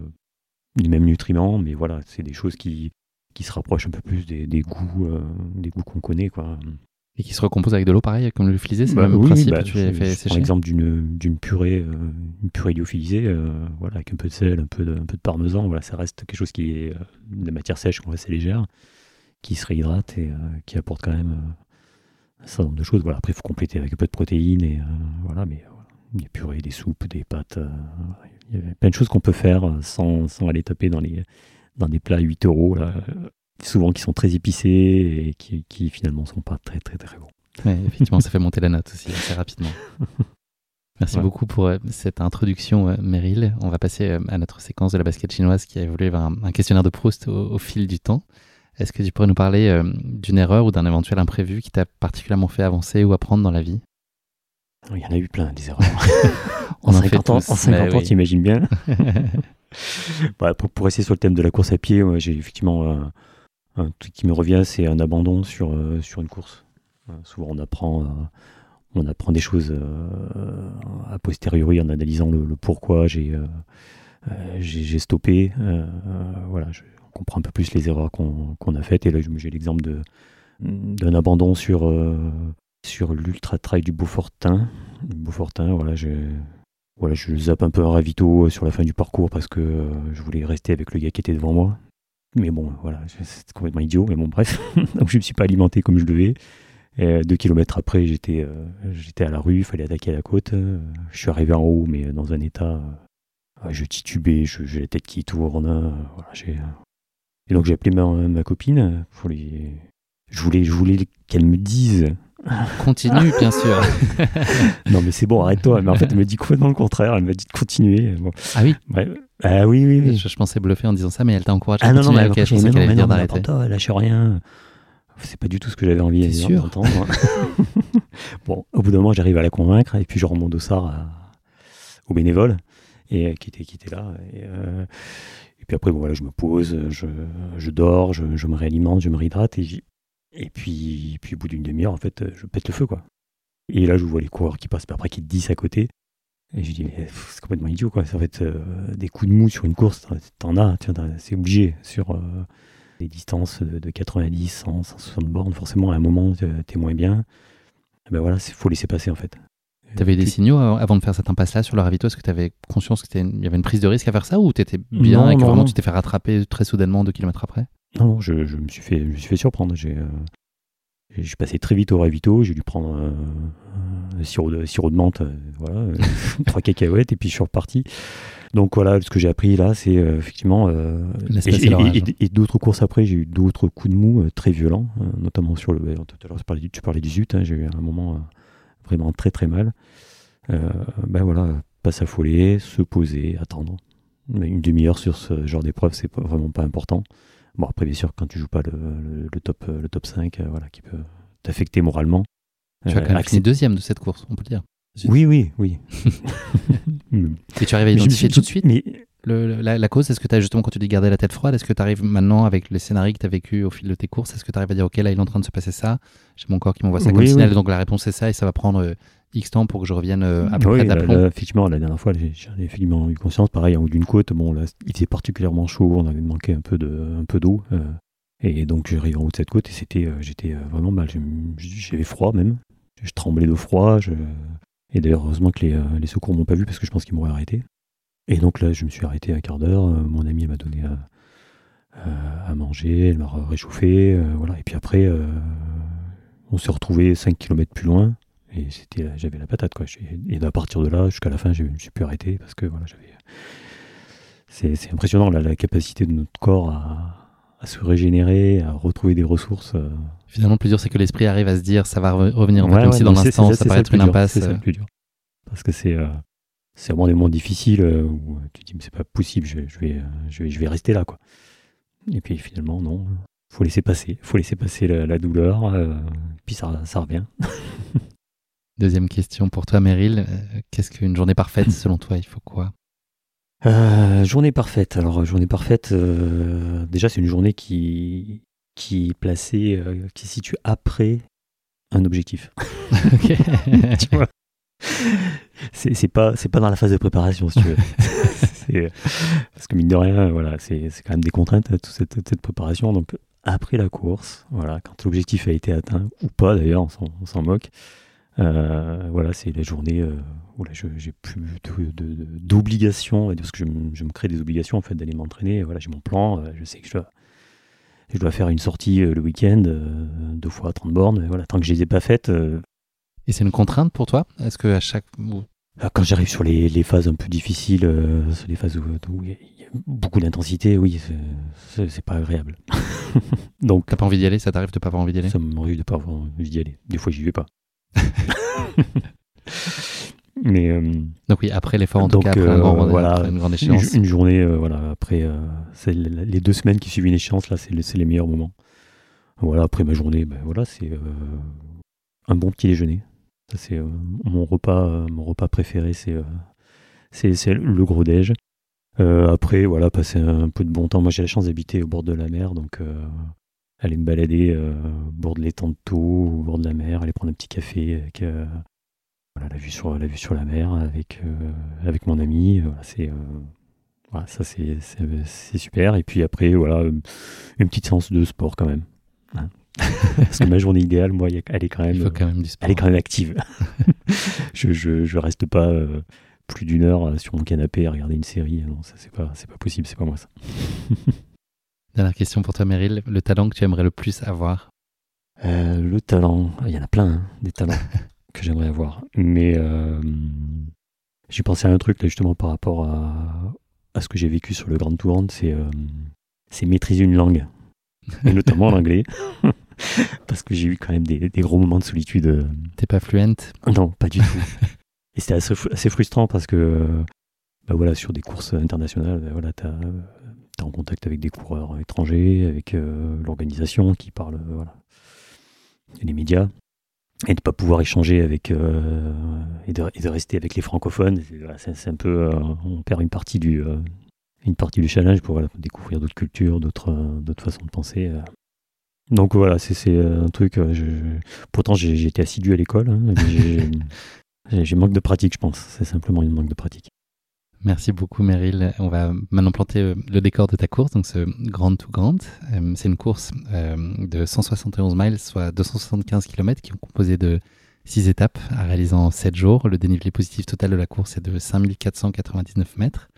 [SPEAKER 1] les mêmes nutriments. Mais voilà, c'est des choses qui, qui se rapproche un peu plus des, des goûts, des goûts qu'on connaît, quoi.
[SPEAKER 2] Et qui se recompose avec de l'eau, pareil, comme le lyophilisé, c'est
[SPEAKER 1] Bah
[SPEAKER 2] le même
[SPEAKER 1] oui,
[SPEAKER 2] principe
[SPEAKER 1] bah,
[SPEAKER 2] tu
[SPEAKER 1] je-
[SPEAKER 2] fait
[SPEAKER 1] je
[SPEAKER 2] sécher.
[SPEAKER 1] prends l'exemple d'une d'une purée, euh, une purée lyophilisée, euh, voilà, avec un peu de sel, un peu de, un peu de parmesan. Voilà, ça reste quelque chose qui est euh, de matière sèche, qu'on assez légère, qui se réhydrate et euh, qui apporte quand même euh, un certain nombre de choses. Voilà, après, il faut compléter avec un peu de protéines et euh, voilà, mais voilà, des purées, des soupes, des pâtes. euh, il y a plein de choses qu'on peut faire euh, sans, sans aller taper dans les dans des plats à 8 euros, là, euh, souvent qui sont très épicés et qui, qui finalement sont pas très très très bons.
[SPEAKER 2] Ouais, effectivement, ça fait monter la note aussi assez rapidement. Merci
[SPEAKER 1] Ouais.
[SPEAKER 2] beaucoup pour euh, cette introduction, euh, Meryl. On va passer euh, à notre séquence de la basket chinoise qui a évolué vers un, un questionnaire de Proust au, au fil du temps. Est-ce que tu pourrais nous parler d'une erreur ou d'un éventuel imprévu qui t'a particulièrement fait avancer ou apprendre dans la vie?
[SPEAKER 1] Il y en a eu plein, des erreurs.
[SPEAKER 2] On
[SPEAKER 1] en
[SPEAKER 2] en fait
[SPEAKER 1] 50 ans, en 50
[SPEAKER 2] mais
[SPEAKER 1] ans
[SPEAKER 2] oui.
[SPEAKER 1] t'imagines bien. Pour, pour rester sur le thème de la course à pied, j'ai effectivement euh, un truc qui me revient, c'est un abandon sur, euh, sur une course. Euh, souvent, on apprend, on apprend des choses a posteriori en analysant le, pourquoi j'ai j'ai stoppé. Voilà, on comprend un peu plus les erreurs qu'on a faites. Et là, j'ai l'exemple d'un abandon sur sur l'ultra trail du Beaufortin. Beaufortin, voilà, voilà, je zappe un peu un ravito euh, sur la fin du parcours parce que euh, je voulais rester avec le gars qui était devant moi. Mais bon, voilà, c'est complètement idiot, mais bon, bref. Donc je ne me suis pas alimenté comme je devais. Euh, deux kilomètres après, j'étais à la rue, il fallait attaquer la côte. Je suis arrivé en haut, mais dans un état. je titubais, j'ai la tête qui tourne. voilà, et donc j'ai appelé ma, copine pour les. Je voulais qu'elle me dise
[SPEAKER 2] Continue, bien sûr.
[SPEAKER 1] non mais c'est bon, arrête-toi. Mais en fait, elle me dit complètement le contraire? Elle m'a dit de continuer. Bon,
[SPEAKER 2] Ah oui?
[SPEAKER 1] Ah oui, oui, oui.
[SPEAKER 2] je, je pensais bluffer en disant ça, mais elle t'a encouragé
[SPEAKER 1] Ah non, non, mais
[SPEAKER 2] ok,
[SPEAKER 1] après,
[SPEAKER 2] je pensais qu'elle allait dire d'arrêter.
[SPEAKER 1] lâche rien. C'est pas du tout ce que j'avais envie d'entendre. bon, au bout d'un moment, j'arrive à la convaincre et puis je rends mon dossard à- au bénévole et, euh, qui, était, qui était là. Et, euh, et puis après, bon, voilà, je me pose, je, je dors, je, je me réalimente, je me réhydrate et, et puis, puis au bout d'une demi-heure, en fait, je pète le feu. quoi. Et là, je vois les coureurs qui passent, puis après qui te disent à côté. Et je dis, c'est complètement idiot, quoi. C'est En fait, euh, des coups de mou sur une course, t'en- as, c'est obligé. Sur euh, des distances de, de 90, 100, 160 bornes, forcément, à un moment, t'es moins bien. Et ben voilà, il faut laisser passer, en fait.
[SPEAKER 2] T'avais des signaux euh, avant de faire cette impasse-là sur le ravito Est-ce que tu avais conscience qu'il y avait une prise de risque à faire ça ou t'étais bien
[SPEAKER 1] Non,
[SPEAKER 2] et que
[SPEAKER 1] non,
[SPEAKER 2] vraiment
[SPEAKER 1] non.
[SPEAKER 2] tu t'es fait rattraper très soudainement deux kilomètres après?
[SPEAKER 1] Non, non, je, je me suis fait, je me suis fait surprendre. J'ai, euh, je passé très vite au ravito. J'ai dû prendre euh, un sirop de, sirop de menthe, euh, voilà, euh, trois cacahuètes, et puis je suis reparti. Donc voilà, ce que j'ai appris là, c'est effectivement.
[SPEAKER 2] L'espèce
[SPEAKER 1] et,
[SPEAKER 2] et l'orage.
[SPEAKER 1] et- et- et d'autres courses après, j'ai eu d'autres coups de mou très violents, euh, notamment sur le. Tout à l'heure, tu parlais du, zut, hein, j'ai eu un moment vraiment très très mal. Ben voilà, pas s'affoler, se poser, attendre. Une demi-heure sur ce genre d'épreuve, c'est vraiment pas important. Bon, après, bien sûr, quand tu joues pas le, le- le top, le top 5, euh, voilà, qui peut t'affecter moralement.
[SPEAKER 2] Tu as
[SPEAKER 1] Euh,
[SPEAKER 2] quand même fini deuxième de cette course, on peut le dire.
[SPEAKER 1] Oui, oui, oui.
[SPEAKER 2] Et tu arrives à identifier
[SPEAKER 1] suis-
[SPEAKER 2] tout de suite
[SPEAKER 1] Mais
[SPEAKER 2] le- la, la cause Est-ce que tu as justement, quand tu dis garder la tête froide, est-ce que tu arrives maintenant avec les scénarios que tu as vécu au fil de tes courses Est-ce que tu arrives à dire, OK, là, il est en train de se passer ça J'ai mon corps qui m'envoie ça
[SPEAKER 1] Oui,
[SPEAKER 2] comme
[SPEAKER 1] oui.
[SPEAKER 2] signal, donc la réponse c'est ça et ça va prendre euh, X temps pour que je revienne euh, à peu
[SPEAKER 1] oui,
[SPEAKER 2] près d'aplomb
[SPEAKER 1] effectivement, la dernière fois, j'en ai effectivement eu conscience. Pareil, en haut d'une côte, bon, là, il faisait particulièrement chaud, on avait manqué un peu de, un peu d'eau. euh, et donc, j'arrive en haut de cette côte et c'était, euh, j'étais vraiment mal. J'avais froid même. Je tremblais de froid. je- Et d'ailleurs, heureusement que les, les secours m'ont pas vu parce que je pense qu'ils m'auraient arrêté. Et donc là, je me suis arrêté un quart d'heure. Mon ami m'a donné à, manger, elle m'a réchauffé. euh, voilà. Et puis après, on s'est retrouvé 5 km plus loin. Et c'était, j'avais la patate, quoi. Et à partir de là, jusqu'à la fin, je me suis pu arrêter parce que voilà, j'avais. C'est, impressionnant la, la capacité de notre corps à, à se régénérer, à retrouver des ressources. euh.
[SPEAKER 2] Finalement, le plus dur, c'est que l'esprit arrive à se dire, ça va re- revenir, en fait,
[SPEAKER 1] Ouais,
[SPEAKER 2] même si dans l'instant, ça
[SPEAKER 1] c'est
[SPEAKER 2] paraît être
[SPEAKER 1] plus
[SPEAKER 2] une impasse.
[SPEAKER 1] C'est ça
[SPEAKER 2] euh,
[SPEAKER 1] le plus dur. Parce que c'est, euh, c'est vraiment des moments difficiles euh, où tu te dis, mais c'est pas possible, je, je vais, euh, je, vais, je vais rester là, quoi. Et puis finalement, non. Faut laisser passer, faut laisser passer la, la douleur, euh, puis ça, ça revient.
[SPEAKER 2] Deuxième question pour toi, Meryl. Euh, Qu'est-ce qu'une journée parfaite selon toi? Il faut quoi?
[SPEAKER 1] Euh, journée parfaite. Alors, journée parfaite, euh, déjà, c'est une journée qui, qui est placée, euh, qui se situe après un objectif. Tu vois? C'est c'est pas, c'est pas dans la phase de préparation, si tu veux. C'est- Parce que mine de rien, voilà, c'est c'est quand même des contraintes, hein, toute cette, préparation. Donc après la course, voilà, quand l'objectif a été atteint, ou pas d'ailleurs, on s'en- on s'en moque, euh, voilà, c'est la journée euh, où là, je- j'ai plus d'obligations, parce que je, me- je me crée des obligations en fait d'aller m'entraîner. Voilà, j'ai mon plan, euh, je sais que je dois, je dois faire une sortie le week-end, deux fois à 30 bornes. Voilà, tant que je les ai pas faites,
[SPEAKER 2] Et c'est une contrainte pour toi? Est-ce que à chaque.
[SPEAKER 1] Ah, Quand j'arrive sur les, les phases un peu difficiles, euh, sur les phases où où il y, a- beaucoup d'intensité, oui, c'est pas agréable. Donc,
[SPEAKER 2] T'as pas envie d'y aller? Ça t'arrive de pas avoir envie d'y aller?
[SPEAKER 1] Ça m'arrive de pas avoir envie d'y aller. Des fois, j'y vais pas. Mais euh,
[SPEAKER 2] Donc oui, après l'effort en tout
[SPEAKER 1] Donc,
[SPEAKER 2] cas, après, un
[SPEAKER 1] euh,
[SPEAKER 2] grand-
[SPEAKER 1] voilà,
[SPEAKER 2] après une grande échéance.
[SPEAKER 1] une journée, euh, voilà, après euh, c'est les deux semaines qui suivent une échéance, là, c'est le- les meilleurs moments. Voilà, après ma journée, ben voilà, c'est euh, un bon petit déjeuner. Ça, c'est euh, mon repas, mon repas préféré, c'est c'est le gros déj. Après, voilà, passer un peu de bon temps. Moi, j'ai la chance d'habiter au bord de la mer, donc aller me balader euh, au bord de l'étang de Thau, au bord de la mer, aller prendre un petit café avec euh, voilà, la, vue sur, la vue sur la mer avec, euh, avec mon ami. Voilà, c'est, voilà, ça, c'est, super. Et puis après, voilà, une petite séance de sport quand même. hein. Parce que ma journée idéale, moi, elle est quand même,
[SPEAKER 2] quand même
[SPEAKER 1] elle est quand même active. je, je, je reste pas euh, plus d'une heure sur mon canapé à regarder une série. Non, ça, c'est pas, c'est pas possible, c'est pas moi ça.
[SPEAKER 2] Dernière question pour toi, Meryl. Le talent que tu aimerais le plus avoir?
[SPEAKER 1] Euh, le talent, il y en a plein, hein, des talents que j'aimerais avoir. Mais euh, j'ai pensé à un truc là justement par rapport à, à ce que j'ai vécu sur le Grand Tour, c'est euh, c'est maîtriser une langue, et notamment l'anglais, parce que j'ai eu quand même des, des gros moments de solitude.
[SPEAKER 2] T'es pas fluente?
[SPEAKER 1] Non, pas du tout. Et c'était assez, fr- assez frustrant parce que, bah voilà, sur des courses internationales, bah voilà, tu es en contact avec des coureurs étrangers, avec euh, l'organisation qui parle, euh, voilà, et les médias, et de pas pouvoir échanger avec euh, et, de, et de rester avec les francophones, c'est un peu, euh, on perd une partie du, euh, une partie du challenge pour voilà, découvrir d'autres cultures, d'autres, d'autres façons de penser. Donc voilà, c'est un truc. je- je- Pourtant, j'ai été assidu à l'école. hein, j'ai manque de pratique, je pense. C'est simplement une manque de pratique.
[SPEAKER 2] Merci beaucoup, Meryl. On va maintenant planter euh, le décor de ta course, donc ce Grand to Grand. Euh, C'est une course euh, de 171 miles, soit 275 km, qui est composée de 6 étapes à réaliser en 7 jours. Le dénivelé positif total de la course est de 5499 mètres.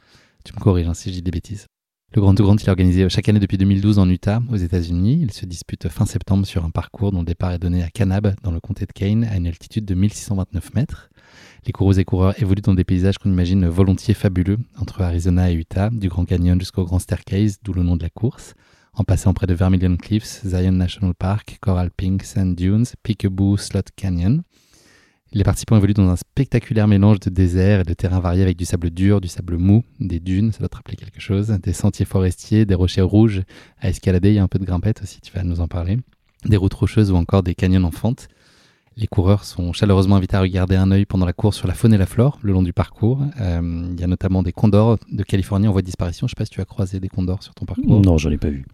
[SPEAKER 2] Tu me corriges hein, si je dis des bêtises. Le Grand to Grand, il est organisé chaque année depuis 2012 en Utah, aux États-Unis. Il se dispute fin septembre sur un parcours dont le départ est donné à Kanab, dans le comté de Kane, à une altitude de 1629 mètres. Les coureuses et coureurs évoluent dans des paysages qu'on imagine volontiers fabuleux, entre Arizona et Utah, du Grand Canyon jusqu'au Grand Staircase, d'où le nom de la course, en passant près de Vermilion Cliffs, Zion National Park, Coral Pink, Sand Dunes, Peekaboo, Slot Canyon. Les participants évoluent dans un spectaculaire mélange de désert et de terrains variés avec du sable dur, du sable mou, des dunes, ça doit te rappeler quelque chose, des sentiers forestiers, des rochers rouges à escalader, il y a un peu de grimpette aussi, tu vas nous en parler, des routes rocheuses ou encore des canyons en fente. Les coureurs sont chaleureusement invités à regarder un œil pendant la course sur la faune et la flore le long du parcours. Euh, il y a notamment des condors de Californie en voie de disparition. Je sais pas si tu as croisé des condors sur ton parcours.
[SPEAKER 1] Non, j'en ai pas vu.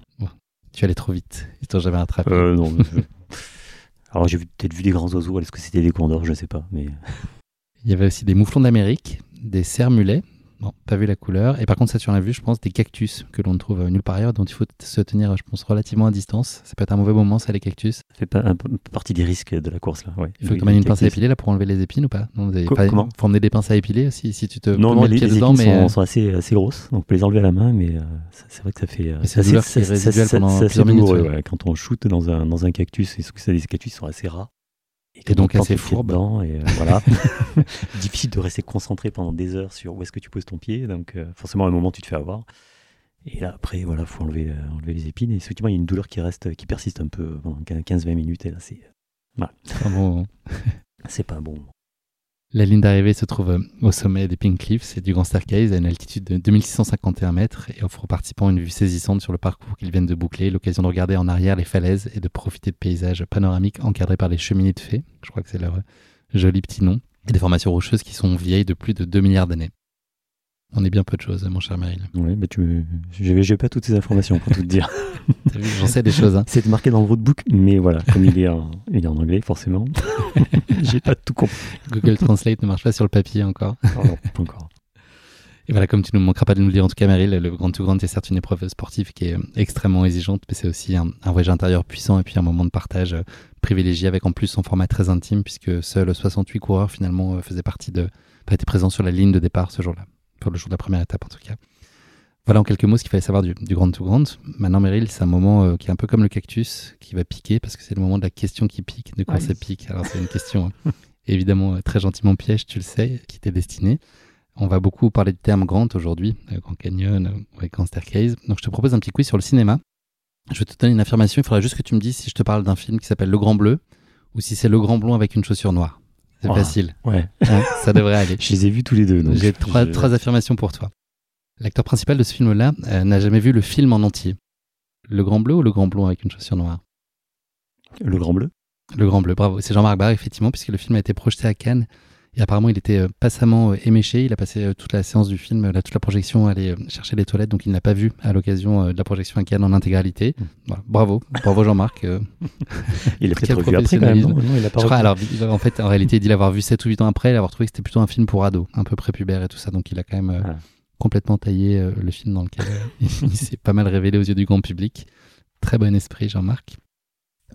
[SPEAKER 2] Tu allais trop vite. Ils t'ont jamais rattrapé.
[SPEAKER 1] Euh, non. je- Alors j'ai peut-être vu des grands oiseaux. Est-ce que c'était des condors? Je sais pas. Mais
[SPEAKER 2] Il y avait aussi des mouflons d'Amérique, des cerfs mulets. Bon, pas vu la couleur. Et par contre, ça, tu en as vu, je pense, des cactus que l'on ne trouve nulle part ailleurs, dont il faut se tenir, je pense, relativement à distance. Ça peut être un mauvais moment, ça, les cactus.
[SPEAKER 1] ça fait pas un partie des risques de la course là. Ouais.
[SPEAKER 2] Il faut que
[SPEAKER 1] Les-
[SPEAKER 2] tu
[SPEAKER 1] les
[SPEAKER 2] une pince à épiler là pour enlever les épines ou pas? Non, vous avez
[SPEAKER 1] Co-
[SPEAKER 2] pas
[SPEAKER 1] comment?
[SPEAKER 2] faut emmener des pinces à épiler si, si tu te
[SPEAKER 1] Non, non, les,
[SPEAKER 2] le pied
[SPEAKER 1] les
[SPEAKER 2] dedans,
[SPEAKER 1] épines
[SPEAKER 2] mais
[SPEAKER 1] sont,
[SPEAKER 2] euh,
[SPEAKER 1] sont assez, assez grosses, donc on peut les enlever à la main, mais euh, c'est vrai que ça fait. euh,
[SPEAKER 2] c'est
[SPEAKER 1] c'est- c'est- c'est assez
[SPEAKER 2] minutes,
[SPEAKER 1] douloureux,
[SPEAKER 2] ouais.
[SPEAKER 1] Quand on shoot dans un, dans un cactus, et que les cactus sont assez rares.
[SPEAKER 2] Et donc assez fourbe.
[SPEAKER 1] dedans, et euh, voilà. Difficile de rester concentré pendant des heures sur où est-ce que tu poses ton pied, donc euh, forcément à un moment tu te fais avoir. Et là après, voilà, faut enlever, euh, enlever les épines. Et effectivement, il y a une douleur qui reste, qui persiste un peu pendant 15-20 minutes, et là c'est,
[SPEAKER 2] c'est un bon moment.
[SPEAKER 1] c'est pas un bon.
[SPEAKER 2] La ligne d'arrivée se trouve euh, au sommet des Pink Cliffs et du Grand Staircase à une altitude de 2651 mètres. Et offre aux participants une vue saisissante sur le parcours qu'ils viennent de boucler, l'occasion de regarder en arrière les falaises et de profiter de paysages panoramiques encadrés par les cheminées de fées, je crois que c'est leur euh, joli petit nom, et des formations rocheuses qui sont vieilles de plus de 2 milliards d'années. On est bien peu de choses, mon cher Meryl.
[SPEAKER 1] Ouais, bah tu, j'ai pas toutes ces informations pour tout te dire.
[SPEAKER 2] J'en sais des choses. Hein.
[SPEAKER 1] C'est marqué dans le roadbook, mais voilà, comme il est en, il est en anglais, forcément, j'ai pas tout compris.
[SPEAKER 2] Google Translate ne marche pas sur le papier encore.
[SPEAKER 1] Pas encore.
[SPEAKER 2] Et voilà, comme tu ne manqueras pas de nous le dire, en tout cas, Meryl, le Grand to Grand est certes une épreuve sportive qui est extrêmement exigeante, mais c'est aussi un, voyage intérieur puissant et puis un moment de partage euh, privilégié avec en plus son format très intime, puisque seuls 68 coureurs finalement euh, faisaient partie de, étaient présents sur la ligne de départ ce jour-là, le jour de la première étape en tout cas. Voilà en quelques mots ce qu'il fallait savoir du, Grand to Grand. Maintenant, Meryl, c'est un moment euh, qui est un peu comme le cactus, qui va piquer, parce que c'est le moment de la question qui pique, de quoi ça pique. Alors, c'est une question évidemment très gentiment piège, tu le sais, qui t'est destinée. On va beaucoup parler du terme Grand aujourd'hui, euh, Grand Canyon, euh, Grand Staircase. Donc je te propose un petit quiz sur le cinéma. Je vais te donner une affirmation, il faudra juste que tu me dises si je te parle d'un film qui s'appelle Le Grand Bleu ou si c'est Le Grand Blond avec une chaussure noire. C'est facile.
[SPEAKER 1] Ouais.
[SPEAKER 2] Ça devrait aller.
[SPEAKER 1] je les ai vus tous les deux.
[SPEAKER 2] J'ai trois, affirmations pour toi. L'acteur principal de ce film-là euh, n'a jamais vu le film en entier. Le Grand Bleu ou Le Grand Blond avec une chaussure noire?
[SPEAKER 1] Le Grand Bleu.
[SPEAKER 2] Le Grand Bleu, bravo. C'est Jean-Marc Barr, effectivement, puisque le film a été projeté à Cannes et apparemment, il était euh, passamment euh, éméché. Il a passé euh, toute la séance du film, toute la projection, à aller chercher les toilettes. Donc, il n'a pas vu à l'occasion de la projection à Cannes en intégralité. Mmh. Bravo. Bravo, Jean-Marc.
[SPEAKER 1] il a peut-être revu après quand même. Non,
[SPEAKER 2] il a pas crois, alors, en fait, en réalité, il dit l'avoir vu 7 ou 8 ans après, avoir trouvé que c'était plutôt un film pour ados, un peu prépubère et tout ça. Donc, il a quand même ah. complètement taillé le film dans lequel il s'est pas mal révélé aux yeux du grand public. Très bon esprit, Jean-Marc.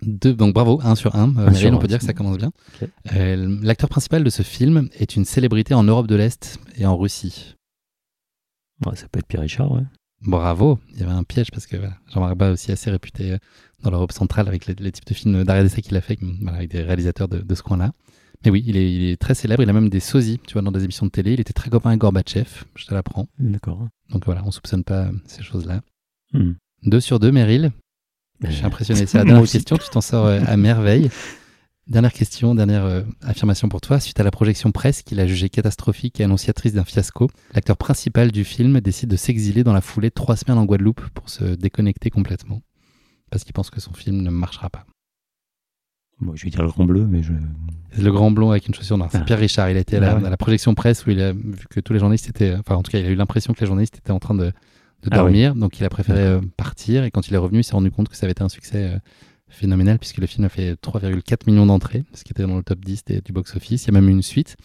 [SPEAKER 2] Deux, donc bravo, un sur un. Euh, on peut dire que ça commence bien. Euh, l'acteur principal de ce film est une célébrité en Europe de l'Est et en Russie.
[SPEAKER 1] ça peut être Pierre Richard, ouais.
[SPEAKER 2] Bravo, il y avait un piège parce que Jean-Marc Bas aussi assez réputé euh, dans l'Europe centrale avec les, types de films d'arrêt d'essai qu'il a fait avec des réalisateurs de, ce coin-là. Mais oui, il est, très célèbre, il a même des sosies, tu vois, dans des émissions de télé. Il était très copain avec Gorbatchev, je te l'apprends.
[SPEAKER 1] D'accord.
[SPEAKER 2] Donc voilà, on soupçonne pas ces choses-là. Hmm. Deux sur deux, Meryl. Je suis impressionné. C'est la dernière question, tu t'en sors euh, à merveille. Dernière question, dernière euh, affirmation pour toi. Suite à la projection presse qu'il a jugée catastrophique et annonciatrice d'un fiasco, l'acteur principal du film décide de s'exiler dans la foulée trois semaines en Guadeloupe pour se déconnecter complètement. Parce qu'il pense que son film ne marchera pas.
[SPEAKER 1] Moi, je vais dire le grand bleu, mais je.
[SPEAKER 2] Le grand blond avec une chaussure noire. C'est ah. Pierre Richard. Il été à, la, ah à, la, projection presse où il a vu que tous les journalistes étaient. Enfin, en tout cas, il a eu l'impression que les journalistes étaient en train de de ah dormir. Donc il a préféré euh, partir. Et quand il est revenu, il s'est rendu compte que ça avait été un succès euh, phénoménal puisque le film a fait 3,4 millions d'entrées, ce qui était dans le top 10 du box-office. Il y a même eu une suite.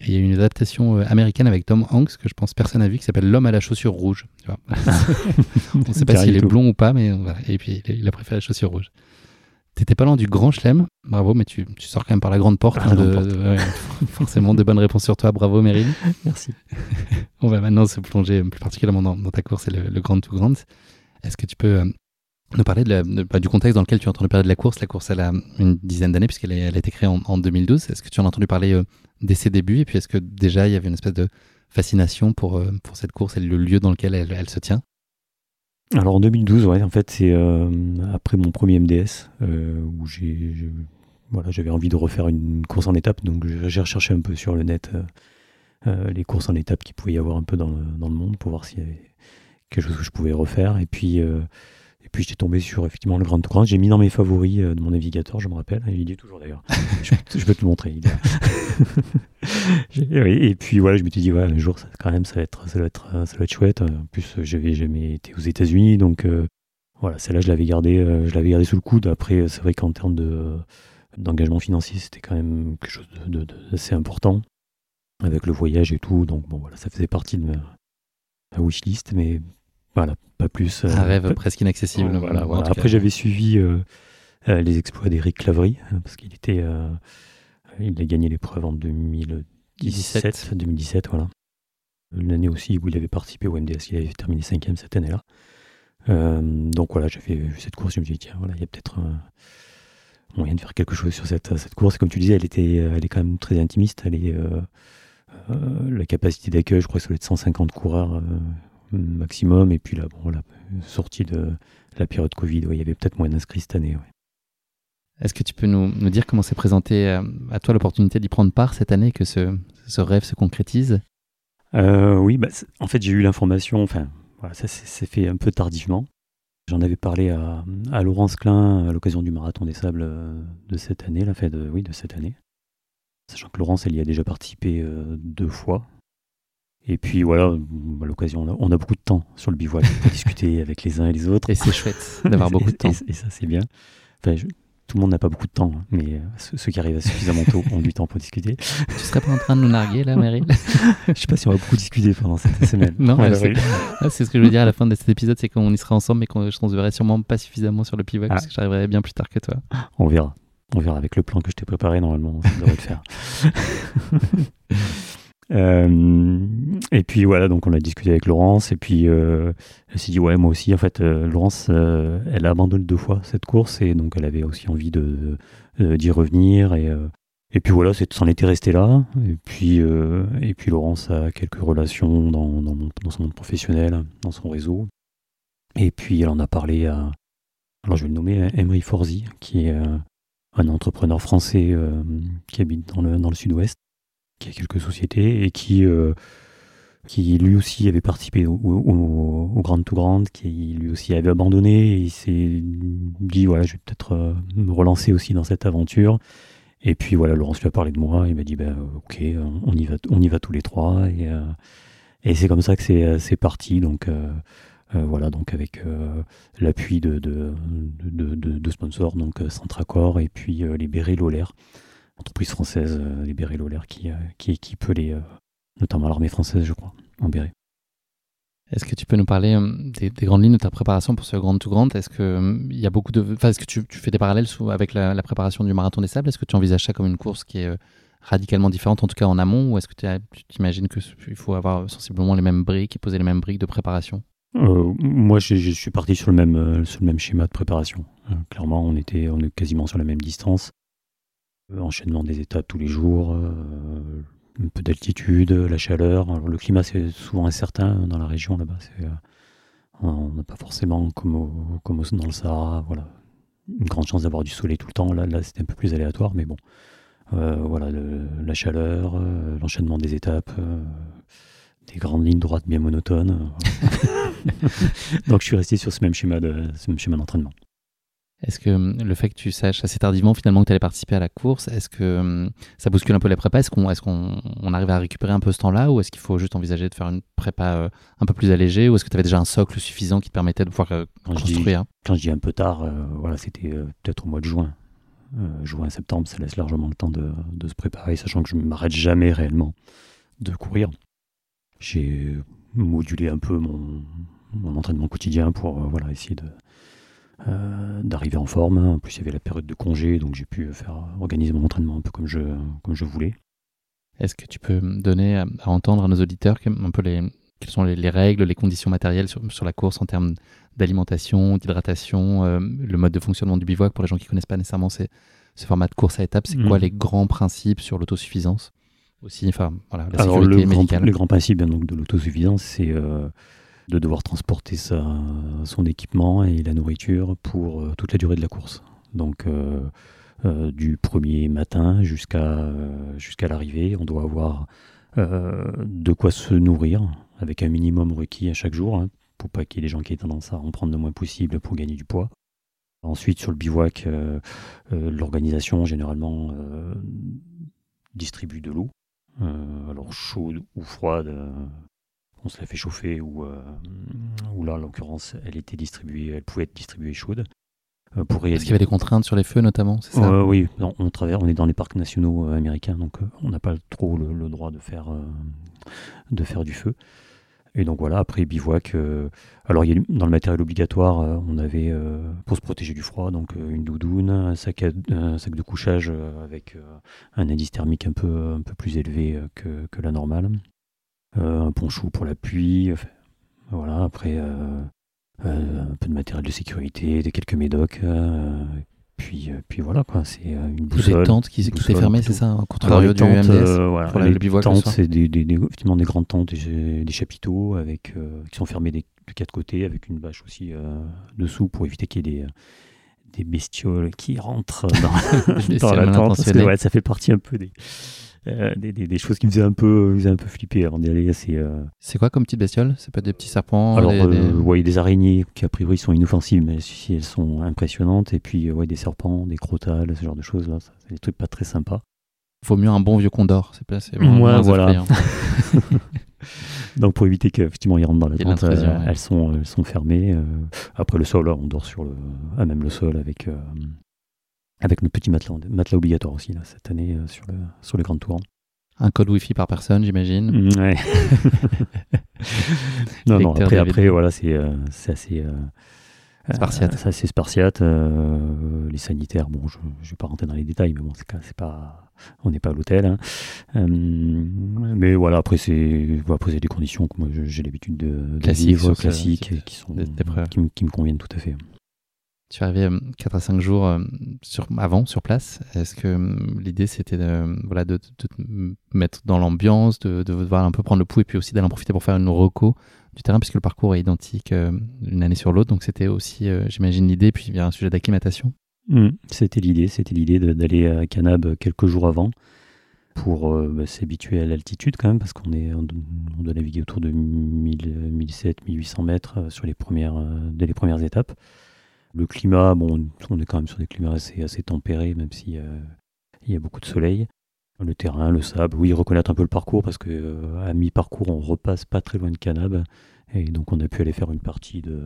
[SPEAKER 2] Et il y a une adaptation euh, américaine avec Tom Hanks que je pense personne n'a vu qui s'appelle L'homme à la chaussure rouge. On ne sait pas s'il est blond ou pas, mais voilà. Et puis il a préféré la chaussure rouge. T'étais pas loin du grand chelem, bravo, mais tu, sors quand même par la grande porte. Hein, de, forcément, de bonnes réponses sur toi, bravo Meryl.
[SPEAKER 1] Merci.
[SPEAKER 2] On va maintenant se plonger plus particulièrement dans, ta course et le, Grand to Grand. Est-ce que tu peux euh, nous parler de bah, du contexte dans lequel tu as entendu parler de la course La course, elle a une dizaine d'années puisqu'elle a, elle a été créée en, 2012. Est-ce que tu en as entendu parler euh, dès ses débuts? Et puis est-ce que déjà il y avait une espèce de fascination pour, euh, pour cette course et le lieu dans lequel elle se tient?
[SPEAKER 1] Alors en 2012, ouais, en fait, c'est euh, après mon premier MDS euh, où j'ai, voilà, j'avais envie de refaire une course en étape, donc j'ai recherché un peu sur le net euh, les courses en étape qu'il pouvait y avoir un peu dans le, dans le monde pour voir s'il y avait quelque chose que je pouvais refaire. Et puis et puis j'étais tombé sur effectivement le Grand Tour. J'ai mis dans mes favoris de mon navigateur, je me rappelle. Il y est toujours d'ailleurs. je, peux te le montrer. et puis voilà, je me suis dit, ouais, un jour, ça, quand même, ça va être, ça va être, chouette. En plus, j'avais jamais été aux États-Unis, donc euh, voilà, celle-là, je l'avais gardé, euh, je gardé sous le coude. Après, c'est vrai qu'en termes de d'engagement financier, c'était quand même quelque chose d'assez important avec le voyage et tout. Donc bon, voilà, ça faisait partie de ma, wishlist, mais voilà, pas plus.
[SPEAKER 2] Euh, un rêve presque inaccessible.
[SPEAKER 1] Voilà, Après, j'avais suivi les exploits d'Éric Clavry parce qu'il était il a gagné l'épreuve en 2017, 2017, voilà. L'année aussi où il avait participé au MDS, il avait terminé cinquième cette année-là. Euh, donc voilà, j'avais vu cette course, je me suis dit, tiens, voilà, il y a peut-être moyen de faire quelque chose sur cette, cette course. Et comme tu disais, elle, était, elle est quand même très intimiste. Elle est, euh, euh, la capacité d'accueil, je crois que ça doit être 150 coureurs maximum. Et puis là, bon, la sortie de la période Covid, il y avait peut-être moins d'inscrits cette année.
[SPEAKER 2] Est-ce que tu peux nous, dire comment s'est présenté euh, à toi l'opportunité d'y prendre part cette année, que ce, rêve se concrétise?
[SPEAKER 1] Euh, Oui, bah, en fait j'ai eu l'information, enfin voilà, ça s'est fait un peu tardivement. J'en avais parlé à, Laurence Klein à l'occasion du Marathon des Sables euh, de cette année, la fait de, oui, de cette année. Sachant que Laurence, elle y a déjà participé deux fois. Et puis voilà, à l'occasion, on, a beaucoup de temps sur le bivouac pour discuter avec les uns et les autres.
[SPEAKER 2] Et c'est chouette d'avoir beaucoup de temps.
[SPEAKER 1] Et, ça, c'est bien. Enfin, tout le monde n'a pas beaucoup de temps, hein, mais ceux, qui arrivent suffisamment tôt ont du temps pour discuter.
[SPEAKER 2] Tu serais pas en train de nous narguer là, Meryl?
[SPEAKER 1] Je sais pas si on va beaucoup discuter pendant cette semaine.
[SPEAKER 2] non, c'est ce que je veux dire à la fin de cet épisode, c'est qu'on y sera ensemble, mais qu'on se verrait sûrement pas suffisamment sur le pivot parce ah. que j'arriverai bien plus tard que toi.
[SPEAKER 1] On verra. On verra avec le plan que je t'ai préparé, normalement, ça devrait le faire. Euh, et puis voilà, donc on a discuté avec Laurence, et puis euh, elle s'est dit, ouais, moi aussi, en fait, euh, Laurence, elle a abandonné deux fois cette course, et donc elle avait aussi envie de, d'y revenir, et, et puis voilà, c'en était resté là, et puis, et puis Laurence a quelques relations dans, dans, son monde professionnel, dans son réseau, et puis elle en a parlé à, alors je vais le nommer, Emery Forzi, qui est un entrepreneur français qui habite dans le, dans le sud-ouest, qui a quelques sociétés et qui, euh, qui lui aussi avait participé au, Grand to Grand, qui lui aussi avait abandonné et il s'est dit voilà, je vais peut-être euh, me relancer aussi dans cette aventure. Et puis voilà, Laurence lui a parlé de moi, il m'a dit ben, ok, on y va, on y va tous les trois et, euh, et c'est comme ça que c'est parti. Donc voilà, donc avec l'appui de, de, de, sponsors, donc Centracor et puis les Béré Lolaire entreprise française, euh, les bérets Lolaire, qui, euh, qui équipe les, euh, notamment l'armée française, je crois, en béret.
[SPEAKER 2] Est-ce que tu peux nous parler des, grandes lignes de ta préparation pour ce Grand to Grand? Est-ce que il y a beaucoup de, enfin, est-ce que tu, fais des parallèles avec la, préparation du marathon des sables? Est-ce que tu envisages ça comme une course qui est radicalement différente, en tout cas en amont, ou est-ce que tu t'imagines qu'il faut avoir sensiblement les mêmes briques et poser les mêmes briques de préparation?
[SPEAKER 1] Moi, je, suis parti sur le même, sur le même schéma de préparation. clairement, on était, on est quasiment sur la même distance. Euh, enchaînement des étapes tous les jours, euh, un peu d'altitude, la chaleur. le climat, c'est souvent incertain dans la région là-bas. Euh, on n'a pas forcément comme, dans le Sahara, une grande chance d'avoir du soleil tout le temps. Là, c'était un peu plus aléatoire, mais bon. voilà, la chaleur, l'enchaînement des étapes, des grandes lignes droites bien monotones. Donc je suis resté sur ce même schéma d'entraînement.
[SPEAKER 2] Est-ce que hum, le fait que tu saches assez tardivement finalement que tu allais participer à la course, est-ce que hum, ça bouscule un peu les prépas? Est-ce qu'on est qu'on arrive à récupérer un peu ce temps-là? Ou est-ce qu'il faut juste envisager de faire une prépa euh, un peu plus allégée? Ou est-ce que tu avais déjà un socle suffisant qui te permettait de pouvoir euh, construire?
[SPEAKER 1] Quand je dis un peu tard, euh, voilà, c'était peut-être au mois de juin. juin, septembre, ça laisse largement le temps de, de se préparer, sachant que je ne m'arrête jamais réellement de courir. J'ai modulé un peu mon, mon entraînement quotidien pour voilà, essayer de, euh, d'arriver en forme. En plus, il y avait la période de congé, donc j'ai pu faire organiser mon entraînement un peu comme je, comme je voulais.
[SPEAKER 2] Est-ce que tu peux donner à, entendre à nos auditeurs un peu les, quelles sont les, règles, les conditions matérielles sur, sur la course en termes d'alimentation, d'hydratation, euh, le mode de fonctionnement du bivouac? Pour les gens qui ne connaissent pas nécessairement ce format de course à étapes C'est quoi mm. les grands principes sur l'autosuffisance? Aussi, enfin voilà, la
[SPEAKER 1] Alors, sécurité le médicale. Grand, le grand principe donc, de l'autosuffisance, c'est euh, de devoir transporter son équipement et la nourriture pour euh, toute la durée de la course. Donc euh, euh, du premier matin jusqu'à jusqu'à l'arrivée, on doit avoir de quoi se nourrir avec un minimum requis à chaque jour, hein, pour pas qu'il y ait des gens qui aient tendance à en prendre le moins possible pour gagner du poids. Ensuite, sur le bivouac, l'organisation généralement distribue de l'eau, alors chaude ou froide, on se la fait chauffer ou, euh, ou là en l'occurrence elle était distribuée, elle pouvait être distribuée chaude.
[SPEAKER 2] Euh, pour Est-ce qu'il y avait des contraintes sur les feux notamment c'est ça?
[SPEAKER 1] Euh, Oui, on, on est dans les parcs nationaux américains, donc on n'a pas trop le, droit de faire, de faire du feu. Et donc voilà, après bivouac, alors il y a, dans le matériel obligatoire, on avait pour se protéger du froid, donc une doudoune, un sac, un sac de couchage avec un indice thermique un peu, un peu plus élevé que, que la normale, euh, un ponchou pour la pluie. voilà, après euh, euh, un peu de matériel de sécurité, des quelques médocs. puis, puis voilà, quoi, c'est une boussole.
[SPEAKER 2] Des tentes qui, qui fermées, c'est ça, au contraire du tentes, MDS
[SPEAKER 1] voilà, pour les tentes, c'est des, des, des, effectivement des grandes tentes, des, chapiteaux avec, qui sont fermés des, de quatre côtés, avec une bâche aussi dessous pour éviter qu'il y ait des, des bestioles qui rentrent dans, dans la tente. Parce que, ouais, ça fait partie un peu des, euh, des, choses qui me faisaient un peu, un peu flipper avant d'y aller. C'est
[SPEAKER 2] euh, c'est quoi comme petite bestiole? C'est pas des petits serpents
[SPEAKER 1] Alors, des, euh, des... araignées qui a priori sont inoffensives, mais si elles sont impressionnantes. Et puis, ouais, des serpents, des crotales, ce genre de choses là. C'est des trucs pas très sympas.
[SPEAKER 2] Vaut mieux un bon vieux condor, c'est pas c'est
[SPEAKER 1] moins voilà. Donc pour éviter qu'effectivement ils rentrent dans la tente, elles sont elles sont fermées. après le sol, on dort sur le, à même le sol avec Avec nos petits matelas, matelas obligatoires aussi, là, cette année, sur, le, sur le Grand Tour.
[SPEAKER 2] Un code Wi-Fi par personne, j'imagine.
[SPEAKER 1] Mm, ouais. non, non, après, après voilà, c'est assez.
[SPEAKER 2] Spartiate.
[SPEAKER 1] c'est assez spartiate. les sanitaires, bon, je ne vais pas rentrer dans les détails, mais bon, c'est pas on n'est pas à l'hôtel. Hein. Euh, mais voilà, après, c'est après, des conditions que moi j'ai l'habitude de, vivre, classiques, qui, sont, qui, me conviennent tout à fait.
[SPEAKER 2] Tu es arrivé 4 à 5 jours euh, avant sur place. Est-ce que euh, l'idée c'était de, voilà, de, te mettre dans l'ambiance, de, de voir un peu prendre le pouls et puis aussi d'aller en profiter pour faire une reco du terrain puisque le parcours est identique une année sur l'autre. Donc c'était aussi, j'imagine, l'idée. Puis il y a un sujet d'acclimatation.
[SPEAKER 1] Hmm, c'était l'idée, c'était l'idée d'aller à Canab quelques jours avant pour euh, bah, s'habituer à l'altitude quand même, parce qu'on est, on, doit naviguer autour de 1000, 1700, 1800 mètres euh, sur les premières, euh, dès les premières étapes. Le climat, bon, on est quand même sur des climats assez, assez tempérés, même s'il il y a beaucoup de soleil. Le terrain, le sable, oui, reconnaître un peu le parcours, parce que à mi-parcours, on repasse pas très loin de Canab. Et donc on a pu aller faire une partie, de,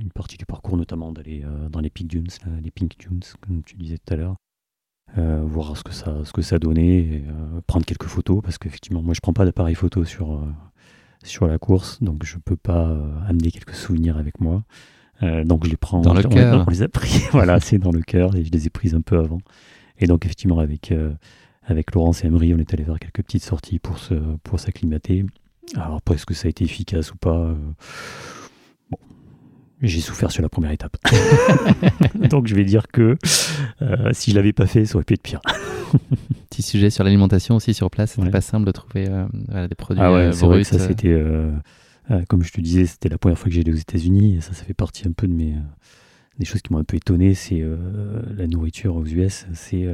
[SPEAKER 1] une partie du parcours, notamment d'aller euh, dans les Pink Dunes, les Pink Dunes, comme tu disais tout à l'heure. Euh, voir ce que ça, ce que ça donnait, euh, prendre quelques photos, parce qu'effectivement, moi je prends pas d'appareil photo sur, sur la course, donc je peux pas amener quelques souvenirs avec moi. Donc je les prends
[SPEAKER 2] dans le cœur.
[SPEAKER 1] On les a pris, voilà, c'est dans le cœur, et je les ai prises un peu avant. Et donc effectivement, avec, avec Laurence et Emery, on est allé faire quelques petites sorties pour, se, pour s'acclimater. Alors après, est-ce que ça a été efficace ou pas euh, Bon, j'ai souffert sur la première étape. Donc je vais dire que euh, si je l'avais pas fait, ça aurait pu être pire.
[SPEAKER 2] Petit sujet sur l'alimentation aussi sur place, c'était pas simple de trouver euh, des produits
[SPEAKER 1] ah ouais,
[SPEAKER 2] c'est
[SPEAKER 1] vrai que ça c'était, comme je te disais, c'était la première fois que j'allais aux États-Unis et ça, ça fait partie un peu de mes des choses qui m'ont un peu étonné, c'est la nourriture aux US, c'est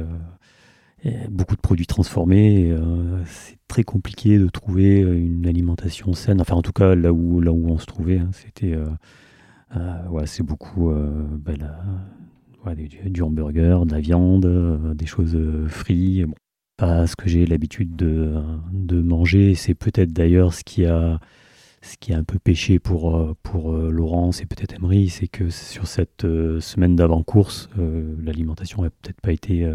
[SPEAKER 1] beaucoup de produits transformés. Euh, c'est très compliqué de trouver euh, une alimentation saine. Enfin, en tout cas, là où, là où on se trouvait, hein, c'était. Euh, c'est beaucoup bah, du, hamburger, de la viande, des choses frites. pas ce que j'ai l'habitude de, de manger. C'est peut-être d'ailleurs ce qui a ce qui a un peu péché pour, euh, pour euh, Laurence et peut-être Emery, c'est que sur cette euh, semaine d'avant-course, l'alimentation n'a peut-être pas été.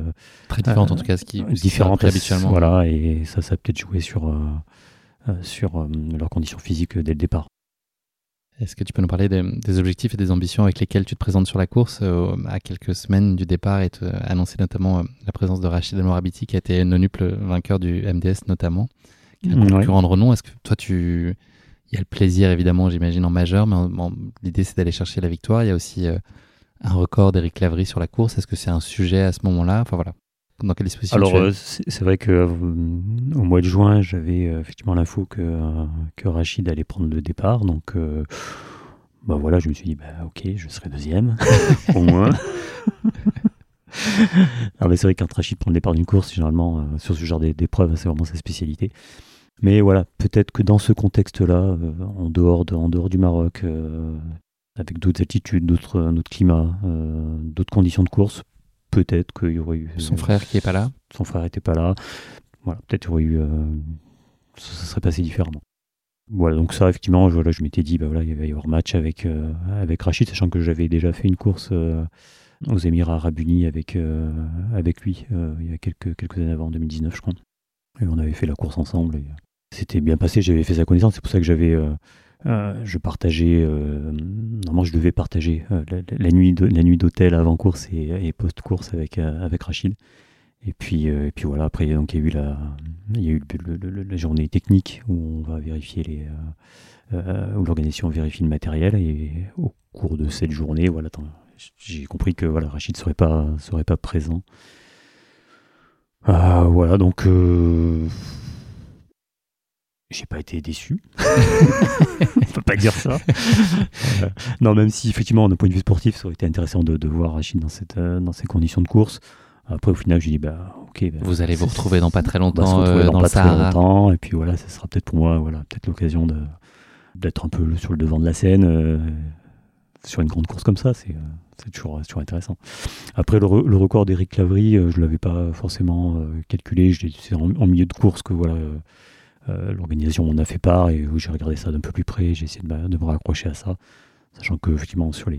[SPEAKER 2] Très différente en tout cas, ce qui
[SPEAKER 1] différente habituellement. Voilà, et ça, ça a peut-être joué sur, sur leurs conditions physiques dès le départ.
[SPEAKER 2] Est-ce que tu peux nous parler des, objectifs et des ambitions avec lesquels tu te présentes sur la course à quelques semaines du départ et te annoncer notamment la présence de Rachid El Morabiti qui a été nonuple vainqueur du MDS notamment, qui est un concurrent de renom. Est-ce que toi tu il y a le plaisir évidemment, j'imagine, en majeur, mais l'idée c'est d'aller chercher la victoire. Il y a aussi euh, un record d'Eric Lavry sur la course. Est-ce que c'est un sujet à ce moment-là? Enfin voilà. Dans quelle disposition
[SPEAKER 1] Alors euh, c'est vrai que euh, au mois de juin, j'avais effectivement l'info que, que Rachid allait prendre le départ, donc bah voilà, je me suis dit bah ok, je serai deuxième au moins. Alors c'est vrai que quand Rachid prend le départ d'une course, généralement sur ce genre d'épreuve, c'est vraiment sa spécialité. Mais voilà, peut-être que dans ce contexte-là, euh, en, dehors en dehors du Maroc, euh, avec d'autres altitudes, d'autres climats, euh, d'autres conditions de course, peut-être qu'il y aurait eu.
[SPEAKER 2] Son frère qui n'est pas là
[SPEAKER 1] Son frère n'était pas là. Voilà, peut-être qu'il y aurait eu. ça, serait passé différemment. Voilà, donc ça, effectivement, je, je m'étais dit, bah voilà, il va y avoir match avec, avec Rachid, sachant que j'avais déjà fait une course aux Émirats Arabes Unis avec, avec lui il y a quelques, quelques années avant, en 2019, je crois. On avait fait la course ensemble. C'était bien passé, j'avais fait sa connaissance, c'est pour ça que j'avais. Euh, euh, je partageais. Euh, normalement, je devais partager la, nuit la nuit d'hôtel avant course et, post course avec avec Rachid. Et puis et puis voilà. Après, donc il y a eu la il y a eu la journée technique où on va vérifier les où l'organisation vérifie le matériel et au cours de cette journée, voilà, j'ai compris que voilà, Rachid serait pas serait pas présent. Voilà, donc j'ai pas été déçu. On peut pas dire ça. Euh, non, même si effectivement, d'un point de vue sportif, ça aurait été intéressant de, voir Rachid dans, cette, euh, dans ces conditions de course. Après, au final, j'ai dit, bah, ok. Bah,
[SPEAKER 2] vous allez vous retrouver dans pas très longtemps euh, dans, le Sahara.
[SPEAKER 1] et puis voilà, ce sera peut-être pour moi, voilà, peut-être l'occasion de, d'être un peu sur le devant de la scène. Sur une grande course comme ça, c'est, c'est toujours, intéressant. Après, le, record d'Eric Lavry, je ne l'avais pas forcément calculé. C'est en, milieu de course que voilà euh, l'organisation m'en a fait part et j'ai regardé ça d'un peu plus près, j'ai essayé de, me raccrocher à ça, sachant que effectivement sur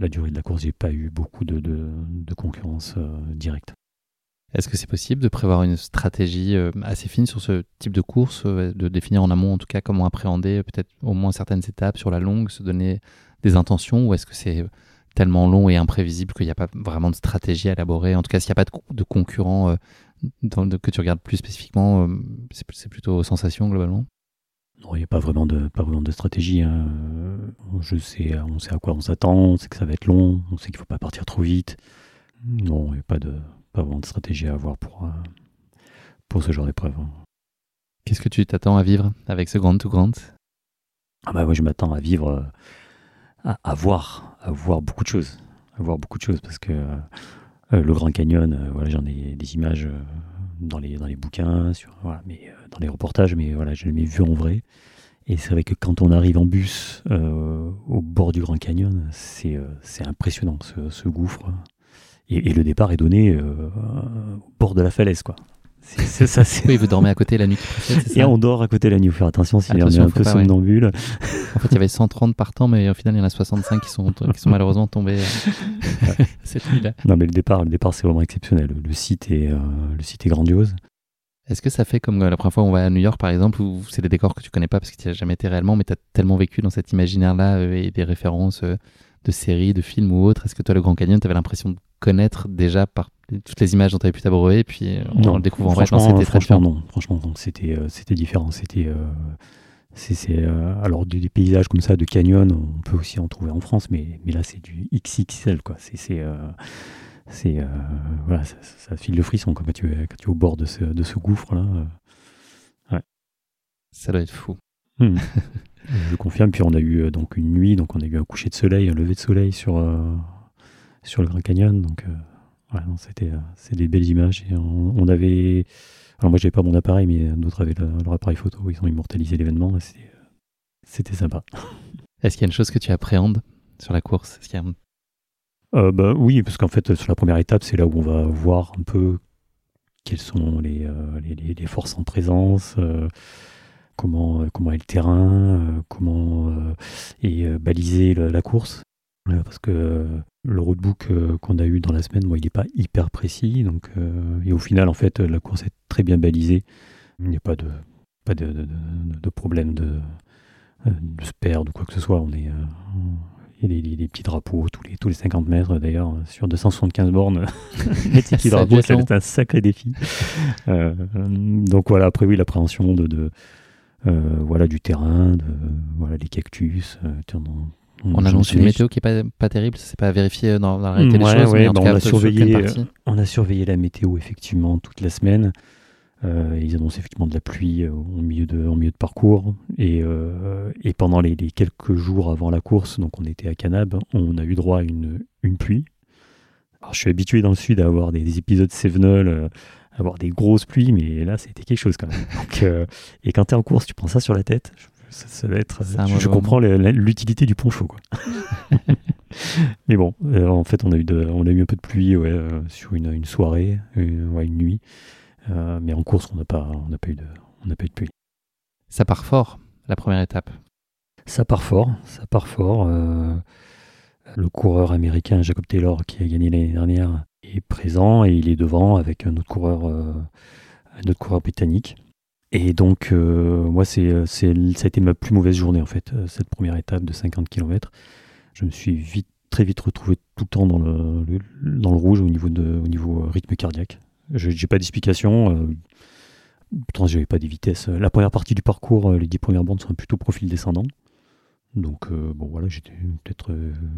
[SPEAKER 1] la durée de la course, j'ai pas eu beaucoup de, concurrence directe.
[SPEAKER 2] Est-ce que c'est possible de prévoir une stratégie assez fine sur ce type de course, de définir en amont en tout cas comment appréhender peut-être au moins certaines étapes sur la longue, se donner des intentions, ou est-ce que c'est tellement long et imprévisible qu'il n'y a pas vraiment de stratégie à élaborer? En tout cas, s'il n'y a pas de, de concurrents que tu regardes plus spécifiquement, c'est plutôt sensation globalement?
[SPEAKER 1] Non, il n'y a pas vraiment de, pas vraiment de stratégie. Hein. Je sais, on sait à quoi on s'attend, on sait que ça va être long, on sait qu'il ne faut pas partir trop vite. Non, il n'y a pas, de, pas vraiment de stratégie à avoir pour, euh, pour ce genre d'épreuve. Hein.
[SPEAKER 2] Qu'est-ce que tu t'attends à vivre avec ce Grand to Grand?
[SPEAKER 1] Ah bah, Moi, je m'attends à vivre, euh, à, voir, à voir beaucoup de choses. À beaucoup de choses parce que euh, le Grand Canyon, voilà, j'en ai des images dans les, dans les bouquins, sur, mais, euh, dans les reportages, mais voilà, je l'ai vu en vrai. Et c'est vrai que quand on arrive en bus euh, au bord du Grand Canyon, c'est euh, impressionnant ce, gouffre. Et, le départ est donné au bord de la falaise, quoi.
[SPEAKER 2] C'est ça. Oui, vous dormez à côté la nuit qui précède,
[SPEAKER 1] ça Et on dort à côté la nuit. Il faut faire attention s'il y a un peu somnambule.
[SPEAKER 2] En fait, il y avait 130 partants, mais au final, il y en a 65 qui sont, qui sont malheureusement tombés euh, cette nuit-là.
[SPEAKER 1] Non, mais le départ, le départ, c'est vraiment exceptionnel. Le site est, euh, le site est grandiose.
[SPEAKER 2] Est-ce que ça fait comme euh, la première fois où on va à New York, par exemple, où c'est des décors que tu connais pas parce que tu n'y as jamais été réellement, mais tu as tellement vécu dans cet imaginaire-là et des références de séries, de films ou autres Est-ce que toi, le Grand Canyon, tu avais l'impression de connaître déjà par toutes les images dont tu avais pu t'abreuver, et puis en le découvrant en vrai,
[SPEAKER 1] c'était franchement, non. Franchement, c'était, euh, c'était différent. C'était, euh, c'est, euh, alors des, paysages comme ça de canyon, on peut aussi en trouver en France, mais, mais là c'est du XXL quoi. C'est, c'est, c'est voilà, ça, file le frisson quand tu es, quand tu es au bord de ce, de ce gouffre là. Ouais.
[SPEAKER 2] Ça doit être fou.
[SPEAKER 1] Hmm. Je confirme. Puis on a eu donc une nuit, donc on a eu un coucher de soleil, un lever de soleil sur sur le Grand Canyon, donc c'était euh, c'est des belles images. Et on, avait. Alors moi, j'avais pas mon appareil, mais d'autres avaient leur appareil photo. Ils ont immortalisé l'événement. C'était sympa.
[SPEAKER 2] Est-ce qu'il y a une chose que tu appréhendes sur la course? Est-ce qu'il y a
[SPEAKER 1] euh, bah, Oui, parce qu'en fait, sur la première étape, c'est là où on va voir un peu quelles sont les, euh, les, les, forces en présence, comment, comment est le terrain, comment est balisée la, course. Parce que le roadbook euh, qu'on a eu dans la semaine, moi, il n'est pas hyper précis. Donc, euh, et au final, en fait, la course est très bien balisée. Il n'y a pas de, pas de, de, problème de, euh, de se perdre ou quoi que ce soit. On est, il y a des, petits drapeaux tous les, tous les 50 mètres d'ailleurs, sur 275 bornes. les petits drapeaux, c'est un sacré défi. donc voilà, après oui, l'appréhension de, de voilà, du terrain, de, voilà, les cactus.
[SPEAKER 2] On annonce une météo qui est pas, pas terrible, c'est pas vérifié dans, la réalité des choses. mais en bah,
[SPEAKER 1] on, a surveillé, euh, on a surveillé la météo effectivement toute la semaine. Euh, ils annoncent effectivement de la pluie euh, au milieu de, milieu de parcours. Et, et pendant les, quelques jours avant la course, donc on était à Canab, on a eu droit à une, une pluie. Alors, je suis habitué dans le sud à avoir des, épisodes Sevenol, à avoir des grosses pluies, mais là c'était quelque chose quand même. et quand tu es en course, tu prends ça sur la tête. Ça, va être. Je, comprends l'utilité du poncho, quoi. Mais bon, euh, en fait, on a eu de, on a eu un peu de pluie, ouais, euh, sur une, une soirée, une, ouais, une nuit. Euh, mais en course, on n'a pas, on n'a pas eu de, on n'a pas eu de pluie.
[SPEAKER 2] Ça part fort, la première étape.
[SPEAKER 1] Ça part fort, ça part fort. le coureur américain Jacob Taylor, qui a gagné l'année dernière, est présent et il est devant avec un autre coureur, un autre coureur britannique. Et donc, euh, moi, c'est, c'est, ça a été ma plus mauvaise journée, en fait, euh, cette première étape de 50 km. Je me suis vite, très vite retrouvé tout le temps dans le, rouge au niveau, de, au niveau euh, rythme cardiaque. Je n'ai pas d'explication. Euh, pourtant, je n'avais pas des vitesses. La première partie du parcours, les 10 premières bandes sont plutôt profil descendant. Donc, bon, voilà, j'étais peut-être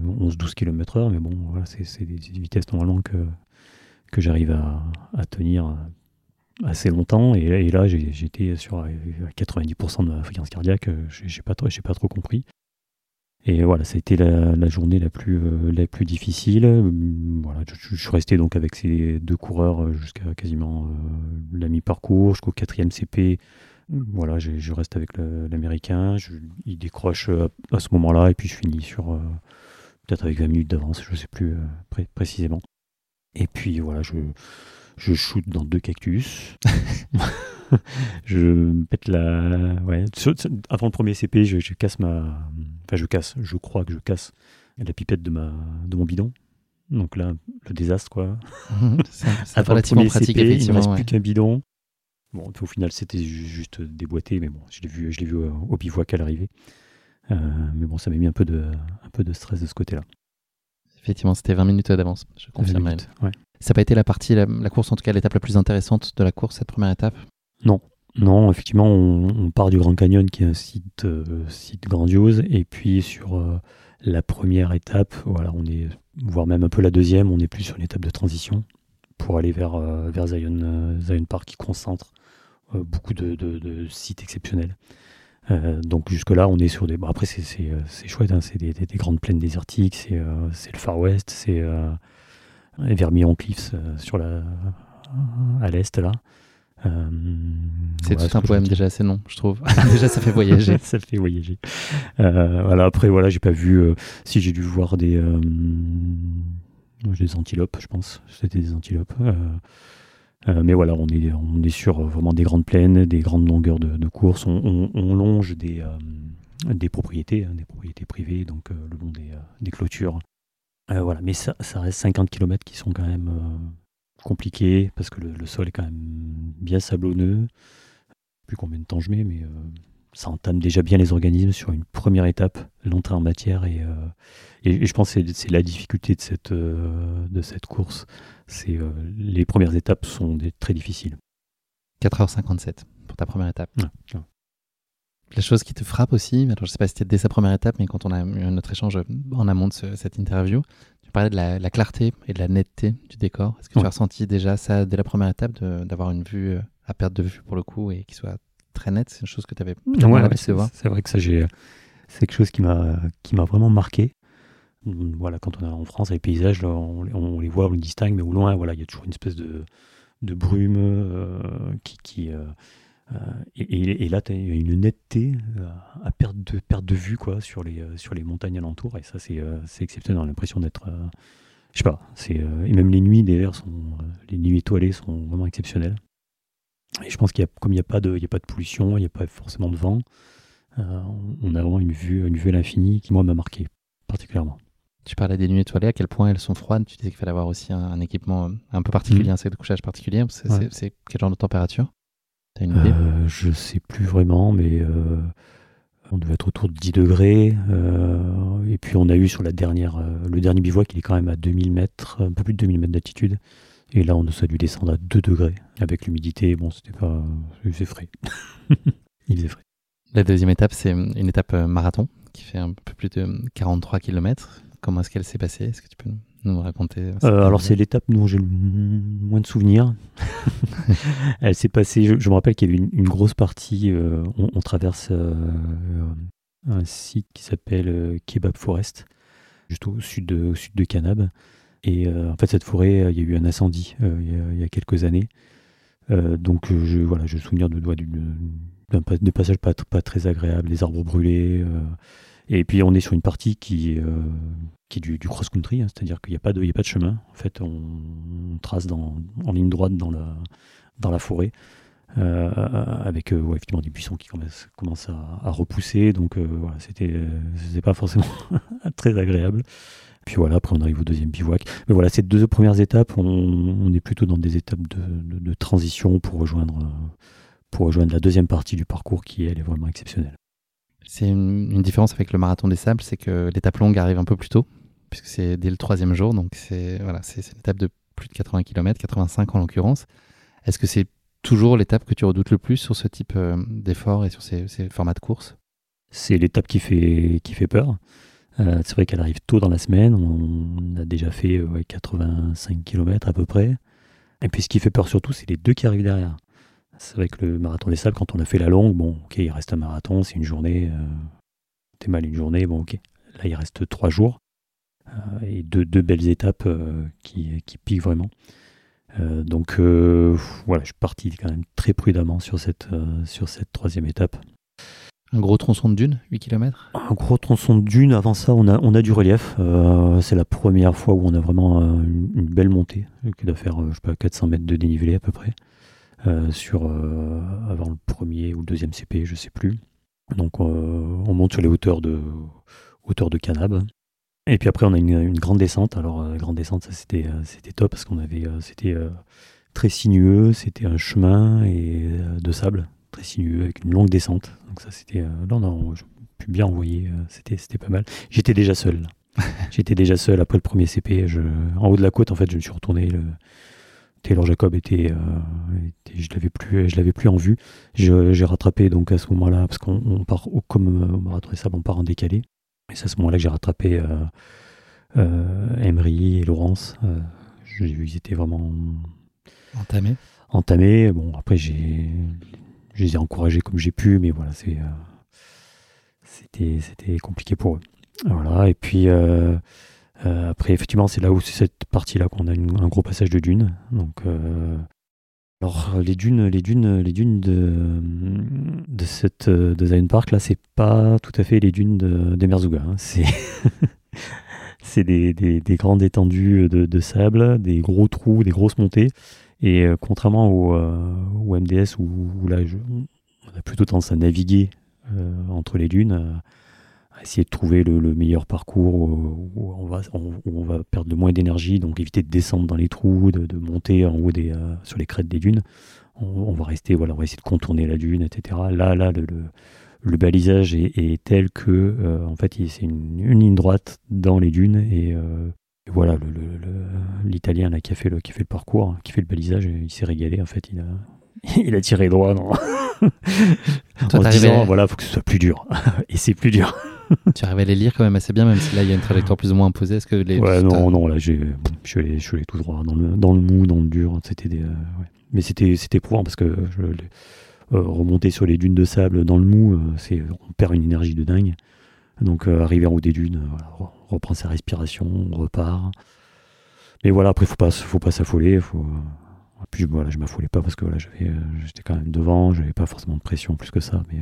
[SPEAKER 1] 11-12 km/h, mais bon, voilà, c'est, des, vitesses normalement que, que j'arrive à tenir assez longtemps. Et, là, j'étais sur 90% de ma fréquence cardiaque. Euh, j'ai pas, trop, pas trop compris. Et voilà, ça a été la, journée la plus, euh, la plus difficile. Hum, voilà, je, suis resté donc avec ces deux coureurs euh, jusqu'à quasiment la mi-parcours, jusqu'au quatrième CP. Voilà, je reste avec l'américain. Il décroche à, ce moment-là et puis je finis sur peut-être avec 20 minutes d'avance, je sais plus précisément. Et puis voilà, je, je shoot dans deux cactus. je pète la. Ouais. Avant le premier CP, je, casse ma. Enfin, je casse. Je crois que je casse la pipette de, ma, de mon bidon. Donc là, le désastre, quoi.
[SPEAKER 2] c'est relativement pratique,
[SPEAKER 1] CP,
[SPEAKER 2] effectivement.
[SPEAKER 1] Il ne reste
[SPEAKER 2] ouais.
[SPEAKER 1] plus qu'un bidon. Bon, au final, c'était ju- juste déboîté, mais bon, je l'ai vu, je l'ai vu au, au bivouac à l'arrivée. Euh, mais bon, ça m'a mis un peu de, un peu de stress de ce côté-là.
[SPEAKER 2] Effectivement, c'était 20 minutes d'avance, je confirme.
[SPEAKER 1] Ouais.
[SPEAKER 2] Ça n'a pas été la partie, la, course, en tout cas l'étape la plus intéressante de la course, cette première étape?
[SPEAKER 1] Non, effectivement, on, part du Grand Canyon, qui est un site, euh, site grandiose, et puis sur euh, la première étape, voilà, on est, voire même un peu la deuxième, on est plus sur une étape de transition pour aller vers, euh, vers Zion, Zion Park, qui concentre beaucoup de, sites exceptionnels. Donc jusque-là, on est sur des... Bon, après, c'est, chouette, hein, c'est des, des- des grandes plaines désertiques, c'est, euh, le Far West, c'est Vermilion Cliffs euh, sur la, à l'est, là. Euh,
[SPEAKER 2] C'est
[SPEAKER 1] voilà,
[SPEAKER 2] tout un poème déjà assez long, je trouve. déjà, ça fait voyager.
[SPEAKER 1] ça fait voyager. Euh, voilà, après, voilà, j'ai pas vu. euh, si j'ai dû voir des. euh, des antilopes, je pense. C'était des antilopes. euh, euh, mais voilà, on est, on est sur euh, vraiment des grandes plaines, des grandes longueurs de, de course. On, on- on longe des, euh, des propriétés, hein, des propriétés privées, donc euh, le long des, euh, des clôtures. Euh, voilà, mais ça, ça reste 50 km qui sont quand même euh, compliqués parce que le, le sol est quand même bien sablonneux. Plus combien de temps je mets, mais euh, ça entame déjà bien les organismes sur une première étape, l'entrée en matière. Et, et, et je pense que c'est- la difficulté de cette, de cette course. C'est les premières étapes sont des- très difficiles.
[SPEAKER 2] 4h57 pour ta première étape.
[SPEAKER 1] Ouais, ouais.
[SPEAKER 2] La chose qui te frappe aussi, alors je sais pas si c'était dès sa première étape, mais quand on a eu notre échange en amont de ce- cette interview, tu parlais de la, la clarté et de la netteté du décor. Est-ce que tu as ressenti déjà ça dès la première étape, d'avoir une vue euh, à perte de vue pour le coup et qui soit très nette? C'est une chose que tu avais
[SPEAKER 1] Ouais, ouais, c'est
[SPEAKER 2] voir.
[SPEAKER 1] c'est vrai que ça, j'ai, c'est quelque chose qui m'a, qui m'a vraiment marqué. Voilà, quand on est en France, les paysages, là, on, les- on les voit, on les distingue, mais au loin, voilà, il y a toujours une espèce de, de brume euh, qui, qui euh, euh, et, et- et là, tu as une netteté euh, à perte de, perte de vue quoi, sur, les, euh, sur les montagnes alentours, et ça, c'est, euh, exceptionnel. On a l'impression d'être, euh, je sais pas, euh, et même les nuits, d'ailleurs, sont, euh, les nuits étoilées sont vraiment exceptionnelles. Et je pense qu'il y a, comme il n'y a pas de, il y a pas de pollution, il n'y a pas forcément de vent, euh, on a vraiment une vue, une vue à l'infini qui moi m'a marqué particulièrement.
[SPEAKER 2] Tu parlais des nuits étoilées, à quel point elles sont froides. Tu disais qu'il fallait avoir aussi un, un équipement euh, un peu particulier,
[SPEAKER 1] Mhm.
[SPEAKER 2] un sac de couchage particulier. C'est
[SPEAKER 1] Ouais.
[SPEAKER 2] c'est- c'est quel genre de température? Tu as une idée?
[SPEAKER 1] Euh, je sais plus vraiment, mais euh, on devait être autour de 10 degrés. euh, et puis on a eu sur la dernière, euh, le dernier bivouac, il est quand même à 2000 mètres, un peu plus de 2000 mètres d'altitude. Et là, on a dû descendre à 2 degrés avec l'humidité. Bon, c'était pas, il faisait frais. il faisait frais.
[SPEAKER 2] La deuxième étape, c'est une étape marathon qui fait un peu plus de 43 km. Comment est-ce qu'elle s'est passée? Est-ce que tu peux nous- nous raconter euh,
[SPEAKER 1] Euh, alors c'est l'étape dont j'ai le moins de souvenirs. Elle s'est passée, je, je me rappelle qu'il y avait une, une grosse partie, euh, on, on traverse euh, un site qui s'appelle Kebab Forest, juste au sud de, au sud de Canab. Et en fait cette forêt, il y a eu un incendie il, y a, il y a quelques années. Donc je, voilà, je me souviens de, de- d'un passage pas très agréable, des arbres brûlés. Et puis on est sur une partie qui, euh, qui est du, cross-country, hein, c'est-à-dire qu'il n'y a, pas de- a pas de chemin. En fait, on, trace en ligne droite dans la, dans la forêt, euh, avec euh, effectivement des buissons qui commencent, à, repousser. Donc euh, voilà, c'était pas forcément très agréable. Puis voilà, après on arrive au deuxième bivouac. Mais voilà, ces deux premières étapes, on, est plutôt dans des étapes de, de- transition pour rejoindre, pour rejoindre la deuxième partie du parcours qui, elle, est vraiment exceptionnelle.
[SPEAKER 2] C'est une, différence avec le marathon des sables, c'est que l'étape longue arrive un peu plus tôt, puisque c'est dès le troisième jour. Donc c'est voilà, une étape de plus de 80 km, 85 en l'occurrence. Est-ce que c'est toujours l'étape que tu redoutes le plus sur ce type euh, d'effort et sur ces, formats de course?
[SPEAKER 1] C'est l'étape qui fait, qui fait peur. Euh, c'est vrai qu'elle arrive tôt dans la semaine. On a déjà fait euh, ouais, 85 km à peu près. Et puis ce qui fait peur surtout, c'est les deux qui arrivent derrière. C'est vrai que le marathon des sables, quand on a fait la longue, bon, ok, il reste un marathon, c'est une journée. Euh, T'es mal une journée, bon, ok. Là, il reste trois jours. Euh, et deux, deux belles étapes euh, qui, qui piquent vraiment. Donc voilà, je suis parti quand même très prudemment sur cette, sur cette troisième étape.
[SPEAKER 2] Un gros tronçon de dune, 8 km
[SPEAKER 1] Un gros tronçon de dune. Avant ça, on a, on a du relief. Euh, c'est la première fois où on a vraiment euh, une, une belle montée, qui doit faire, euh, je sais pas, 400 mètres de dénivelé à peu près, sur, euh, avant le premier ou le deuxième CP, je sais plus. Donc, euh, on monte sur les hauteurs de, hauteurs de Canab. Et puis après, on a une, une grande descente. Alors, euh, grande descente, ça c'était euh, c'était top parce qu'on avait euh, c'était euh, très sinueux, c'était un chemin et euh, de sable très sinueux avec une longue descente. Donc ça c'était euh, là, on a je pu bien envoyer, euh, c'était c'était pas mal. J'étais déjà seul. J'étais déjà seul après le premier CP. Je, en haut de la côte, en fait, je me suis retourné. Le, Taylor Jacob était, euh, était- je l'avais plus, je l'avais plus en vue. J'ai rattrapé donc à ce moment-là parce qu'on on part au- comme au marathon des sables, on part en décalé. Et c'est à ce moment-là que j'ai rattrapé euh, euh, Emery et Laurence. J'ai vu qu'ils étaient vraiment
[SPEAKER 2] Entamé.
[SPEAKER 1] entamés. Bon, après, j'ai, je les ai encouragés comme j'ai pu, mais voilà, c'est, c'était, c'était compliqué pour eux. Voilà, et puis euh, euh, après, effectivement, c'est là où c'est cette partie-là qu'on a un gros passage de dunes. Donc, euh, alors les dunes, les dunes, les dunes de, de cette de Zion Park là, c'est pas tout à fait les dunes de, Merzouga. hein. C'est c'est des, des, des grandes étendues de, sable, des gros trous, des grosses montées. Et euh, contrairement au, au MDS où, où là, je- on a plutôt tendance à naviguer entre les dunes, essayer de trouver le, le meilleur parcours où, où on va, où on va perdre le moins d'énergie, donc éviter de descendre dans les trous, de, de monter en haut des, euh, sur les crêtes des dunes. On, on va rester, voilà, on va essayer de contourner la dune, etc. Là, là, le, le, le balisage est, est tel que, euh, en fait, c'est une, une ligne droite dans les dunes et euh, et voilà, l'Italien là, qui, a fait le, qui a fait le parcours, qui fait le balisage, il s'est régalé. En fait, il a, il a tiré droit en se disant voilà, faut que ce soit plus dur. Et c'est plus dur.
[SPEAKER 2] tu arrives à les lire quand même assez bien, même si là il y a une trajectoire plus ou moins imposée. Est-ce que les.
[SPEAKER 1] Ouais, non, non, là, j'ai, je, suis allé, je suis allé tout droit dans le, dans le mou, dans le dur. C'était des, euh, ouais. Mais c'était, c'était éprouvant parce que je, euh, remonter sur les dunes de sable dans le mou, euh, c'est, on perd une énergie de dingue. Donc, arriver en haut des dunes, voilà, on reprend sa respiration, on repart. Mais voilà, après, faut pas, faut pas s'affoler. Faut... Puis voilà, je m'affolais pas parce que voilà, j'avais, j'étais quand même devant, j'avais pas forcément de pression plus que ça. Mais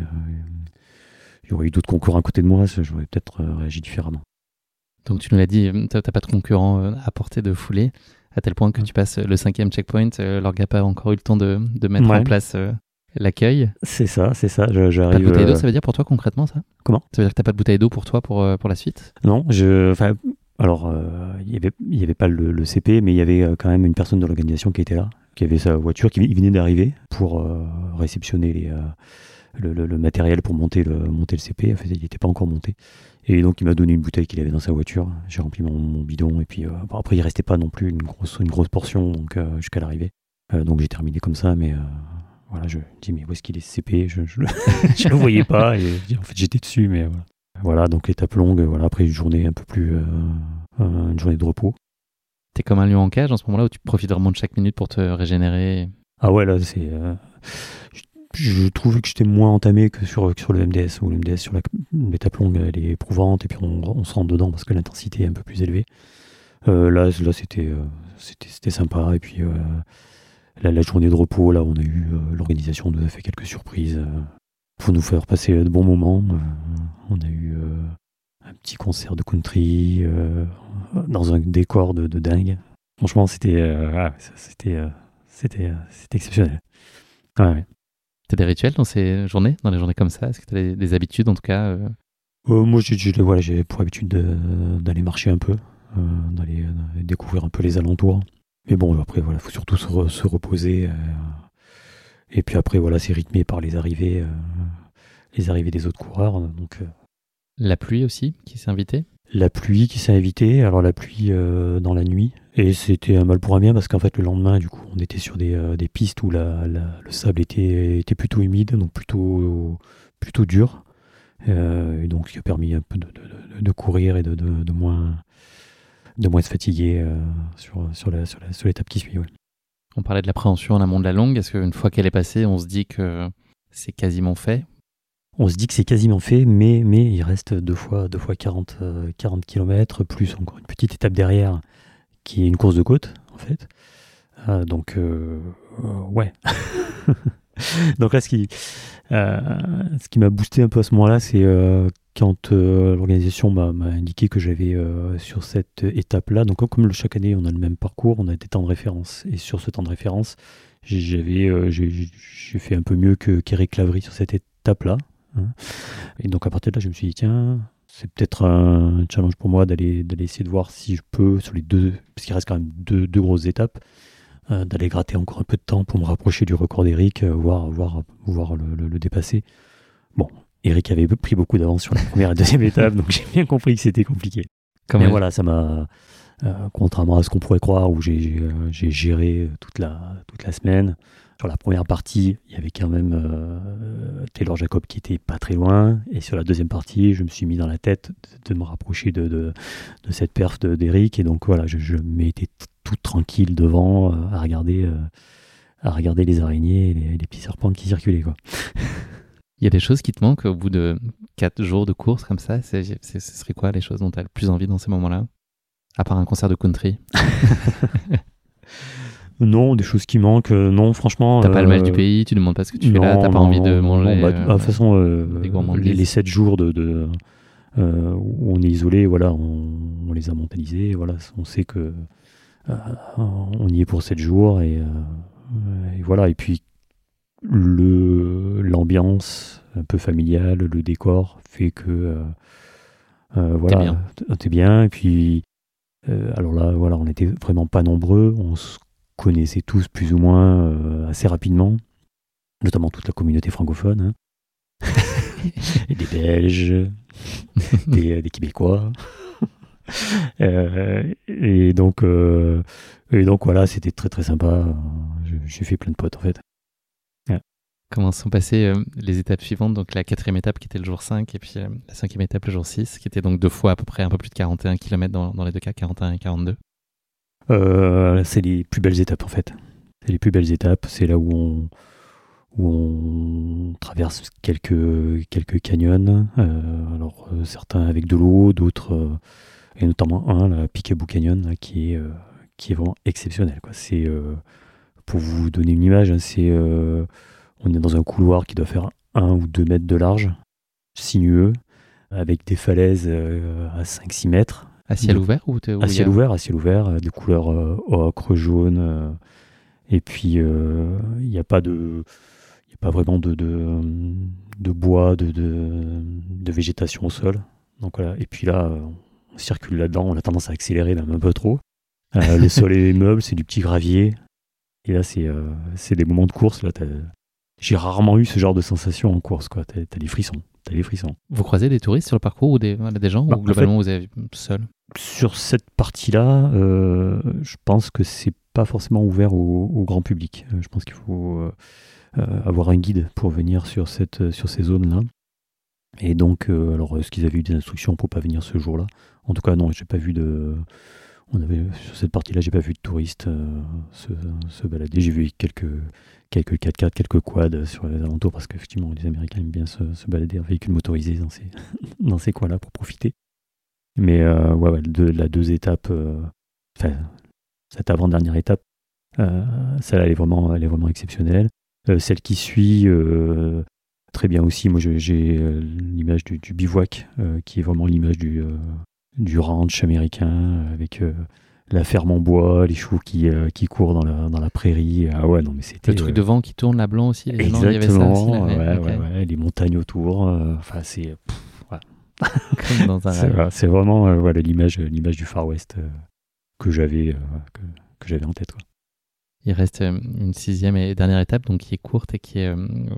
[SPEAKER 1] il y aurait eu d'autres concurrents à côté de moi, j'aurais peut-être euh, réagi différemment.
[SPEAKER 2] Donc tu nous l'as dit, t'as t'as pas de concurrent euh, à portée de foulée, à tel point que tu passes le cinquième checkpoint, euh, leur gars pas encore eu le temps de, de mettre
[SPEAKER 1] Ouais.
[SPEAKER 2] en place euh, l'accueil.
[SPEAKER 1] C'est ça, c'est ça. je-
[SPEAKER 2] Pas
[SPEAKER 1] J'arrive.
[SPEAKER 2] de bouteille d'eau,
[SPEAKER 1] euh,
[SPEAKER 2] ça veut dire pour toi concrètement ça?
[SPEAKER 1] Comment?
[SPEAKER 2] Ça veut dire que t'as pas de bouteille d'eau pour toi pour, euh, pour la suite?
[SPEAKER 1] Non, je. Enfin, alors, euh, il y avait, il y avait pas le, le CP, mais il y avait euh, quand même une personne de l'organisation qui était là, qui avait sa voiture, qui venait d'arriver pour euh, réceptionner les, euh, le, le- le matériel pour monter le, monter le CP. En fait, il n'était pas encore monté. Et donc, il m'a donné une bouteille qu'il avait dans sa voiture. J'ai rempli mon, mon bidon. Et puis, euh, bon, après, il restait pas non plus une grosse, une grosse portion donc, euh, jusqu'à l'arrivée. Euh, donc, j'ai terminé comme ça, mais. voilà, je me dis, mais où est-ce qu'il est CP Je ne le voyais pas. Et en fait, j'étais dessus, mais voilà. Voilà, donc étape longue, voilà, après une journée un peu plus. une journée de repos.
[SPEAKER 2] T'es comme un lion en cage en ce moment-là où tu profites vraiment de chaque minute pour te régénérer?
[SPEAKER 1] Ah ouais, là, c'est. euh, je, trouvais que j'étais moins entamé que sur, sur le MDS, où le MDS, sur la- l'étape longue, elle est éprouvante, et puis on, on se rentre dedans parce que l'intensité est un peu plus élevée. Euh, là, là c'était euh, c'était sympa, et puis euh, la, journée de repos, là, on a eu. L'organisation nous a fait quelques surprises pour nous faire passer de bons moments. On a eu. un petit concert de country dans un décor de, de dingue. Franchement, c'était ah, c'était c'était c'était exceptionnel. Ouais, ouais.
[SPEAKER 2] T'as des rituels dans ces journées, dans les journées comme ça? Est-ce que t'as des, des habitudes en tout cas euh,
[SPEAKER 1] Euh, moi, j'ai voilà, pour habitude de- d'aller marcher un peu, euh, d'aller découvrir un peu les alentours. Mais bon, après, voilà, faut surtout se, re- se reposer. et puis après, voilà, c'est rythmé par les arrivées, les arrivées des autres coureurs. Donc,
[SPEAKER 2] La pluie aussi qui s'est invitée?
[SPEAKER 1] La pluie qui s'est invitée, alors la pluie euh, dans la nuit, et c'était un mal pour un bien parce qu'en fait le lendemain, du coup, on était sur des, euh, des pistes où la, le sable était, était plutôt humide, donc plutôt, plutôt dur, euh, et donc ce qui a permis un peu de, de- courir et de, de- moins, de moins se fatiguer sur, sur la- sur sur l'étape qui suit.
[SPEAKER 2] On parlait de l'appréhension en amont de la longue. Est-ce qu'une fois qu'elle est passée, on se dit que c'est quasiment fait?
[SPEAKER 1] On se dit que c'est quasiment fait, mais, mais il reste deux fois, deux fois 40, euh, 40 km, plus encore une petite étape derrière, qui est une course de côte, en fait. Euh, donc, euh, ouais. donc là, ce qui, qui m'a boosté un peu à ce moment-là, c'est quand l'organisation m'a indiqué que j'avais sur cette étape-là, donc comme chaque année on a le même parcours, on a des temps de référence, et sur ce temps de référence, j'avais, j'ai fait un peu mieux que qu'Eric Lavry sur cette étape-là. Hein. Et donc à partir de là, je me suis dit, tiens, c'est peut-être un challenge pour moi d'aller essayer de voir si je peux sur les deux, parce qu'il reste quand même deux, deux grosses étapes, euh, d'aller gratter encore un peu de temps pour me rapprocher du record d'Eric, euh, voir voir voir le, le, le, dépasser. Bon, Eric avait pris beaucoup d'avance sur la première et deuxième étape, donc j'ai bien compris que c'était compliqué. Quand Mais voilà, ça m'a euh, contrairement à ce qu'on pourrait croire, où j'ai euh, géré toute la toute la semaine. Sur la première partie, il y avait quand même euh, Taylor Jacob qui était pas très loin. Et sur la deuxième partie, je me suis mis dans la tête de, de me rapprocher de, de, de cette perf d'Eric. Et donc voilà, je, je m'étais tout tranquille devant euh, à, regarder, euh, à regarder les araignées et les, les, petits serpents qui circulaient. Quoi.
[SPEAKER 2] Il y a des choses qui te manquent au bout de 4 jours de course comme ça? Ce serait quoi les choses dont tu as le plus envie dans ces moments-là? À part un concert de country?
[SPEAKER 1] Non, des choses qui manquent. Euh, non, franchement.
[SPEAKER 2] T'as euh, pas le mal du pays, tu demandes pas ce que tu non, fais là, t'as pas envie de manger.
[SPEAKER 1] Bah, de toute façon, euh, les, les 7 jours de, de euh, où on est isolé, voilà, on, on, les a mentalisés. Voilà, on sait que on y est pour 7 jours et, et voilà. Et puis le l'ambiance un peu familiale, le décor fait que voilà, t'es bien. Bien. Et puis alors là, voilà, on n'était vraiment pas nombreux. On se connaissez tous plus ou moins euh, assez rapidement, notamment toute la communauté francophone. Hein. et des Belges, des, des Québécois. euh, et donc, euh, et donc voilà, c'était très très sympa. J'ai fait plein de potes en fait.
[SPEAKER 2] Ouais. Comment sont passées euh, les étapes suivantes? Donc la quatrième étape qui était le jour 5 et puis euh, la cinquième étape le jour 6, qui était donc deux fois à peu près un peu plus de 41 km dans, dans les deux cas, 41 et 42.
[SPEAKER 1] Euh, c'est les plus belles étapes en fait. C'est les plus belles étapes. C'est là où on, traverse quelques, canyons. Euh, alors euh, certains avec de l'eau, d'autres, euh, et notamment un, la Picaboo Canyon, qui, est, vraiment exceptionnel. C'est, pour vous donner une image, hein, c'est, on est dans un couloir qui doit faire un ou deux mètres de large, sinueux, avec des falaises à 5-6 mètres.
[SPEAKER 2] À ciel ouvert ou
[SPEAKER 1] À ciel ouvert, à ciel ouvert, euh, des couleurs euh, ocre, jaune. Euh, et puis, il n'y a pas de. Il a pas vraiment de, de, de bois, de, de, de, végétation au sol. Donc voilà. Et puis là, on circule là-dedans, on a tendance à accélérer même un peu trop. Euh, le sol est meuble, c'est du petit gravier. Et là, c'est euh, des moments de course. Là, j'ai rarement eu ce genre de sensation en course. Tu as, des frissons. As des frissons.
[SPEAKER 2] Vous croisez des touristes sur le parcours ou des, des gens bah, Ou globalement, en fait, vous êtes seul?
[SPEAKER 1] Sur cette partie-là, euh, je pense que c'est pas forcément ouvert au, grand public. Euh, je pense qu'il faut euh, avoir un guide pour venir sur, ces zones-là. Et donc, alors, est-ce qu'ils avaient eu des instructions pour pas venir ce jour-là? En tout cas, non, j'ai pas vu de. On avait, sur cette partie-là, j'ai pas vu de touristes se, balader. J'ai vu quelques, quelques 4x4, quelques quads sur les alentours parce qu'effectivement, les Américains aiment bien se, se balader en véhicule motorisé dans ces, dans ces coins-là pour profiter. Mais euh, ouais, ouais, de, la deux étapes, euh, enfin, cette avant-dernière étape, euh, celle elle est vraiment, elle est vraiment exceptionnelle. Euh, celle qui suit, euh, très bien aussi. Moi, j'ai l'image du, du, bivouac, qui est vraiment l'image du, du ranch américain, avec la ferme en bois, les chevaux qui, qui courent dans la, dans la prairie. Ah ouais, non, mais c'était.
[SPEAKER 2] Le truc de vent qui tourne, la blanc aussi.
[SPEAKER 1] Les Exactement, il y avait ça aussi, ouais, okay. ouais, ouais, les montagnes autour. Enfin, c'est. Comme dans un C'est vraiment euh, voilà, l'image, l'image du Far West euh, que j'avais, euh, que, que j'avais en tête. Quoi.
[SPEAKER 2] Il reste une sixième et dernière étape, donc qui est courte et qui est,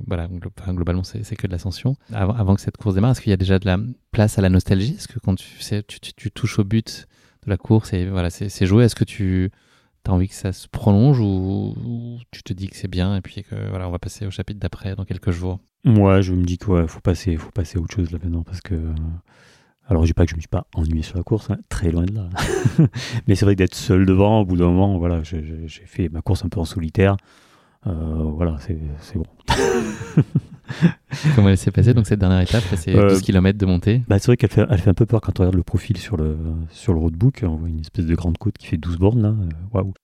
[SPEAKER 2] voilà, globalement c'est, que de l'ascension. Avant, avant, que cette course démarre, est-ce qu'il y a déjà de la place à la nostalgie? Est-ce que quand tu, sais, tu, tu, tu, touches au but de la course et voilà, c'est, joué, est-ce que tu as envie que ça se prolonge ou, ou, tu te dis que c'est bien et puis que voilà, on va passer au chapitre d'après dans quelques jours?
[SPEAKER 1] Moi, je me dis qu'il ouais, faut passer, faut passer à autre chose là maintenant parce que alors, je dis pas que je me suis pas ennuyé sur la course, hein, très loin de là. Mais c'est vrai que d'être seul devant, au bout d'un moment, voilà, j'ai fait ma course un peu en solitaire. Euh, voilà, c'est bon.
[SPEAKER 2] Comment elle s'est passée donc cette dernière étape C'est euh, 12 km de montée?
[SPEAKER 1] bah, C'est vrai qu'elle fait, elle fait un peu peur quand on regarde le profil sur le, sur le roadbook. On voit une espèce de grande côte qui fait 12 bornes là. Euh, waouh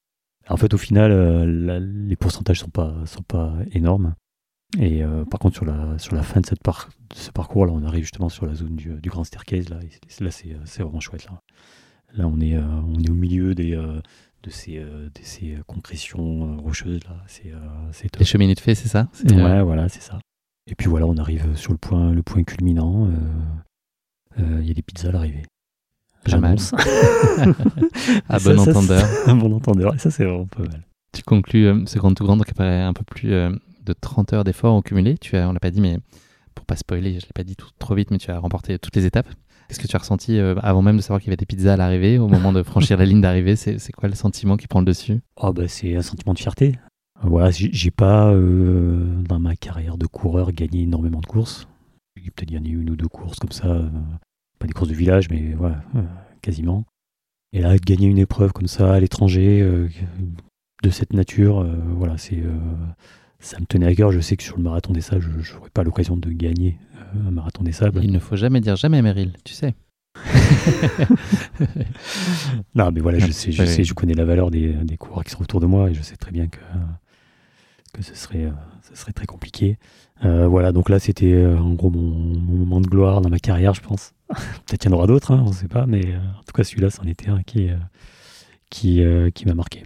[SPEAKER 1] En fait, au final, euh, la, les pourcentages sont pas, sont pas énormes. Et euh, par contre, sur la, sur la fin de, cette par de ce parcours, là, on arrive justement sur la zone du, du grand staircase. Là, et là c'est vraiment chouette. Là, là on, est, euh, on est au milieu des, euh, de ces, de ces concrétions rocheuses. Là. C'est.
[SPEAKER 2] Les cheminées de fée, c'est ça?
[SPEAKER 1] Ouais, voilà, c'est ça. Et puis voilà, on arrive sur le point, le point culminant. Euh, Il y a des pizzas à l'arrivée. J'annonce.
[SPEAKER 2] À bon
[SPEAKER 1] ça,
[SPEAKER 2] entendeur.
[SPEAKER 1] Un bon entendeur. Et ça, c'est vraiment pas mal.
[SPEAKER 2] Tu conclus euh, ce grand tout grand, donc après un peu plus euh, de 30 heures d'efforts au cumulé. Tu as, on l'a pas dit, mais pour pas spoiler, je l'ai pas dit tout, trop vite, mais tu as remporté toutes les étapes. Qu'est-ce que tu as ressenti euh, avant même de savoir qu'il y avait des pizzas à l'arrivée, au moment de franchir la ligne d'arrivée? C'est quoi le sentiment qui prend le dessus?
[SPEAKER 1] Oh, bah, c'est un sentiment de fierté. Voilà, j'ai pas, euh, dans ma carrière de coureur, gagné énormément de courses. J'ai peut-être gagné une ou deux courses comme ça. euh, pas des courses de village, mais voilà, quasiment. Et là, gagner une épreuve comme ça à l'étranger, de cette nature, voilà, c'est, ça me tenait à cœur. Je sais que sur le marathon des sables, je n'aurai pas l'occasion de gagner euh, un marathon des sables.
[SPEAKER 2] Il ne faut jamais dire jamais, Meryl, tu sais.
[SPEAKER 1] Non, mais voilà, je sais, je sais, je connais la valeur des, des coureurs qui sont autour de moi et je sais très bien que, que ce, serait, euh, ce serait très compliqué. Euh, voilà, donc là, c'était en gros mon, mon moment de gloire dans ma carrière, je pense. Peut-être qu'il y en aura d'autres, hein, on ne sait pas, mais en tout cas, celui-là, c'en était un qui, qui, qui m'a marqué.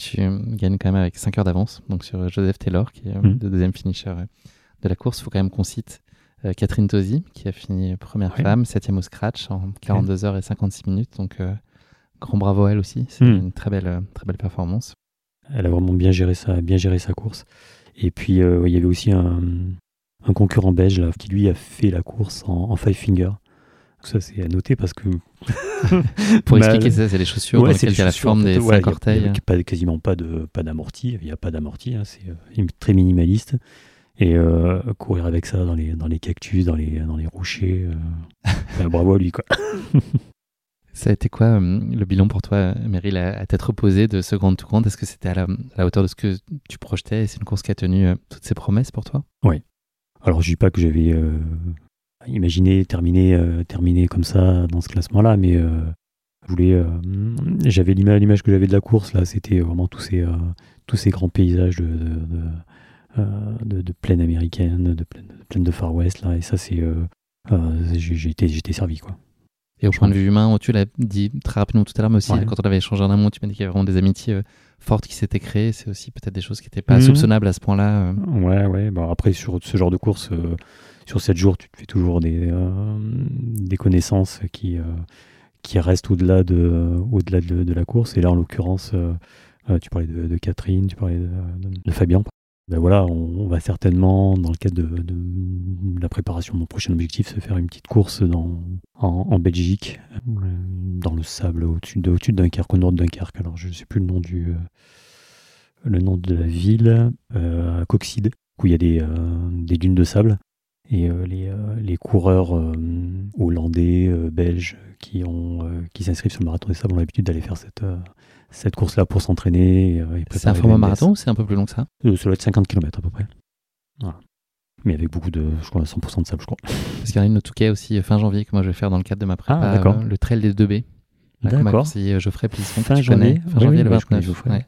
[SPEAKER 2] Tu euh, gagnes quand même avec 5 heures d'avance, donc sur euh, Joseph Taylor, qui est euh,
[SPEAKER 1] Mhm.
[SPEAKER 2] le deuxième finisher de la course. Il faut quand même qu'on cite euh, Catherine Tosi, qui a fini première
[SPEAKER 1] Ouais.
[SPEAKER 2] femme, septième au scratch en 42 heures et 56 minutes. Donc, euh, grand bravo à elle aussi. C'est
[SPEAKER 1] Mhm.
[SPEAKER 2] une très belle, très belle performance.
[SPEAKER 1] Elle a vraiment bien géré sa, bien géré sa course. Et puis, euh, il y avait aussi un, un concurrent belge là, qui, lui, a fait la course en, en five finger. Ça, c'est à noter parce que
[SPEAKER 2] Pour
[SPEAKER 1] Bah,
[SPEAKER 2] expliquer ça, c'est les chaussures
[SPEAKER 1] Ouais,
[SPEAKER 2] dans
[SPEAKER 1] c'est
[SPEAKER 2] lesquelles
[SPEAKER 1] les
[SPEAKER 2] il y a la forme des
[SPEAKER 1] ouais,
[SPEAKER 2] cinq orteils.
[SPEAKER 1] Il n'y a pas, quasiment pas d'amorti. Il n'y a pas d'amorti. hein, c'est euh, très minimaliste. Et euh, courir avec ça dans les, dans les cactus, dans les, dans les rochers, euh, bah, bravo à lui. Quoi.
[SPEAKER 2] Ça a été quoi le bilan pour toi, Meryl, à, à t'être reposé de ce grand tout grand Est-ce que c'était à la, à la hauteur de ce que tu projetais? Et c'est une course qui a tenu toutes ses promesses pour toi?
[SPEAKER 1] Alors, je dis pas que j'avais euh, imaginé terminer, euh, terminer comme ça dans ce classement-là, mais euh, euh, j'avais l'ima- l'image que j'avais de la course, là, c'était vraiment tous ces, euh, tous ces grands paysages de, de, de, euh, de- plaine américaine, de plaine, de plaine de Far West, là, et ça, c'est. euh, euh, été servi, quoi.
[SPEAKER 2] Et au point de vue humain, tu l'as dit très rapidement tout à l'heure, mais aussi
[SPEAKER 1] Ouais.
[SPEAKER 2] quand on avait échangé en amont, tu m'as dit qu'il y avait vraiment des amitiés euh, fortes qui s'étaient créées. C'est aussi peut-être des choses qui n'étaient pas
[SPEAKER 1] Mhm.
[SPEAKER 2] soupçonnables à ce point-là. euh.
[SPEAKER 1] Ouais, ouais. Bon, après, sur ce genre de course, euh, sur 7 jours, tu te fais toujours des, euh, des connaissances qui, euh, qui restent au-delà de, au-delà de, de la course. Et là, en l'occurrence, tu parlais de, de Catherine, tu parlais de Fabien. Ben voilà, on, va certainement, dans le cadre de, la préparation de mon prochain objectif, se faire une petite course dans, en, Belgique, euh, dans le sable au-dessus de, Dunkerque, au nord de Dunkerque. Alors, je ne sais plus le nom du, euh, le nom de la ville, euh, à Coxide, où il y a des, dunes de sable. Et les, coureurs hollandais, belges qui, qui s'inscrivent sur le marathon des sables ont l'habitude d'aller faire cette, cette course-là pour s'entraîner. euh,
[SPEAKER 2] C'est un format marathon ou c'est un peu plus long que ça?
[SPEAKER 1] Euh, Ça doit être 50 km à peu près. Voilà. Mais avec beaucoup de, je crois, 100% de sable, je crois.
[SPEAKER 2] Parce qu'il y en a une au Touquet aussi euh, fin janvier que moi je vais faire dans le cadre de ma prépa,
[SPEAKER 1] Ah, d'accord.
[SPEAKER 2] euh, le trail des 2B. Là, qu'on m'a
[SPEAKER 1] D'accord.
[SPEAKER 2] euh, Geoffrey Plisson,
[SPEAKER 1] Fin janvier
[SPEAKER 2] Fin
[SPEAKER 1] Oui,
[SPEAKER 2] janvier
[SPEAKER 1] oui,
[SPEAKER 2] le
[SPEAKER 1] bah, je connais
[SPEAKER 2] 29.
[SPEAKER 1] Geoffrey.
[SPEAKER 2] ouais.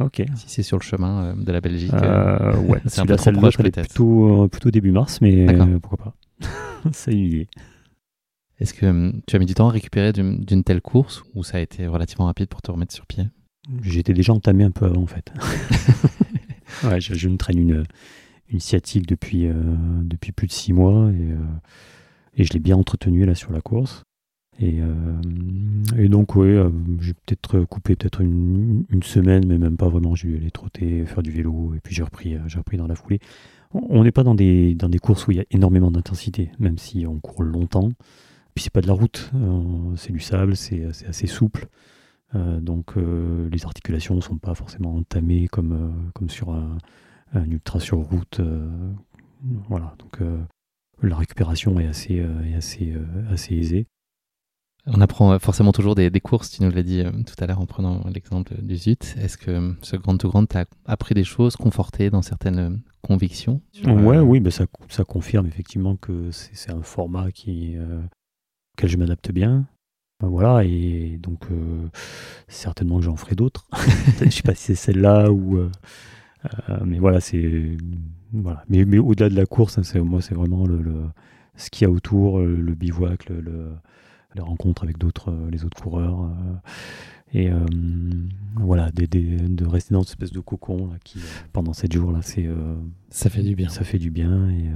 [SPEAKER 1] Ok.
[SPEAKER 2] Si c'est sur le chemin euh, de la Belgique. euh,
[SPEAKER 1] ouais,
[SPEAKER 2] c'est un peu trop proche,
[SPEAKER 1] est
[SPEAKER 2] peut-être.
[SPEAKER 1] plutôt, plutôt début mars, mais pourquoi pas. C'est une idée.
[SPEAKER 2] Est-ce que hum, tu as mis du temps à récupérer d'une telle course ou ça a été relativement rapide pour te remettre sur pied?
[SPEAKER 1] J'étais déjà entamé un peu avant, en fait. ouais, je, je me traîne une, une sciatique depuis, euh, depuis plus de six mois et, euh, et je l'ai bien entretenue là sur la course. Et, euh, et donc, oui, j'ai peut-être coupé peut-être une, une semaine, mais même pas vraiment. J'ai dû aller trotter, faire du vélo et puis j'ai repris, j'ai repris dans la foulée. On on n'est pas dans des, dans des courses où il y a énormément d'intensité, même si on court longtemps. Puis c'est pas de la route, euh, c'est du sable, c'est c'est assez souple. Euh, donc euh, les articulations ne sont pas forcément entamées comme, euh, comme sur un, un ultra sur route. euh, voilà, donc euh, la récupération est assez, euh, est assez, euh, assez aisée.
[SPEAKER 2] On apprend euh, forcément toujours des, des courses, tu nous l'as dit euh, tout à l'heure en prenant l'exemple du ZUT. Est-ce que euh, ce Grand to Grand t'a appris des choses, conforté dans certaines euh, convictions euh,
[SPEAKER 1] Ouais, oui, bah ça, ça confirme effectivement que c'est c'est un format qui, euh, auquel je m'adapte bien. Ben voilà, et donc euh, certainement que j'en ferai d'autres. je sais pas si c'est celle-là ou. euh, euh, mais voilà, c'est. Voilà. Mais, mais au-delà de la course, hein, c'est- moi, c'est vraiment le, le- ce qu'il y a autour, le bivouac, le, le- les rencontres avec d'autres, les autres coureurs. et voilà, des- des- de rester dans cette espèce de cocon là, qui, pendant sept jours, là, c'est.
[SPEAKER 2] Ça fait du bien.
[SPEAKER 1] ça fait du bien et,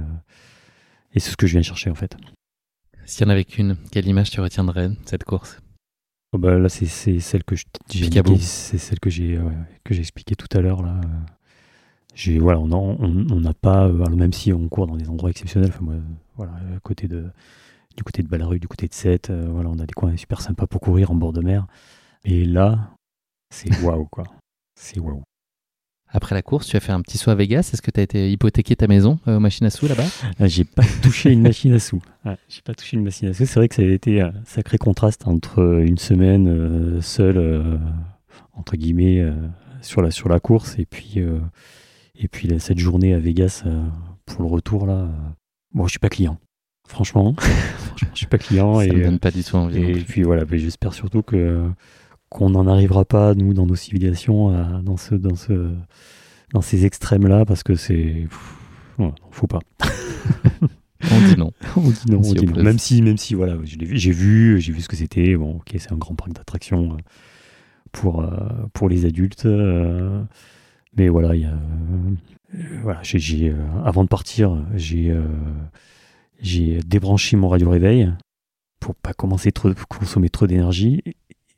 [SPEAKER 1] et c'est ce que je viens chercher en fait.
[SPEAKER 2] S'il y en avait qu'une, quelle image tu retiendrais de cette course?
[SPEAKER 1] Oh bah Là, c'est celle que j'ai c'est celle que j'ai que j'ai expliqué tout à l'heure là. J'ai voilà, on n'a on, pas, même si on court dans des endroits exceptionnels, moi, voilà, à côté de du côté de Ballaruc, du côté de Sète, voilà, on a des coins super sympas pour courir en bord de mer. Et là, c'est waouh quoi, c'est waouh.
[SPEAKER 2] Après la course, tu as fait un petit saut à Vegas. Est-ce que tu as été hypothéqué ta maison euh, aux machines à sous là-bas?
[SPEAKER 1] Ah, J'ai pas touché une machine à sous. j'ai pas touché une machine à sous. C'est vrai que ça a été un sacré contraste entre euh, une semaine euh, seule, entre guillemets, sur, la, sur la course et puis, et puis cette journée à Vegas pour le retour là. bon, je suis pas client. Franchement, franchement je suis pas client.
[SPEAKER 2] ça
[SPEAKER 1] et,
[SPEAKER 2] me donne pas du tout envie.
[SPEAKER 1] Et puis voilà, j'espère surtout que qu'on n'en arrivera pas, nous, dans nos civilisations, dans, ce, dans, ce, dans ces extrêmes-là, parce que c'est. Voilà, faut pas.
[SPEAKER 2] on dit non.
[SPEAKER 1] on dit non, on dit non. Même si, même si, voilà, j'ai vu, j'ai vu ce que c'était. Bon, ok, c'est un grand parc d'attractions euh, pour, euh, pour les adultes. Euh, mais voilà, il y a. voilà, j'ai, avant de partir, j'ai, j'ai débranché mon radio réveil pour pas commencer trop, consommer trop d'énergie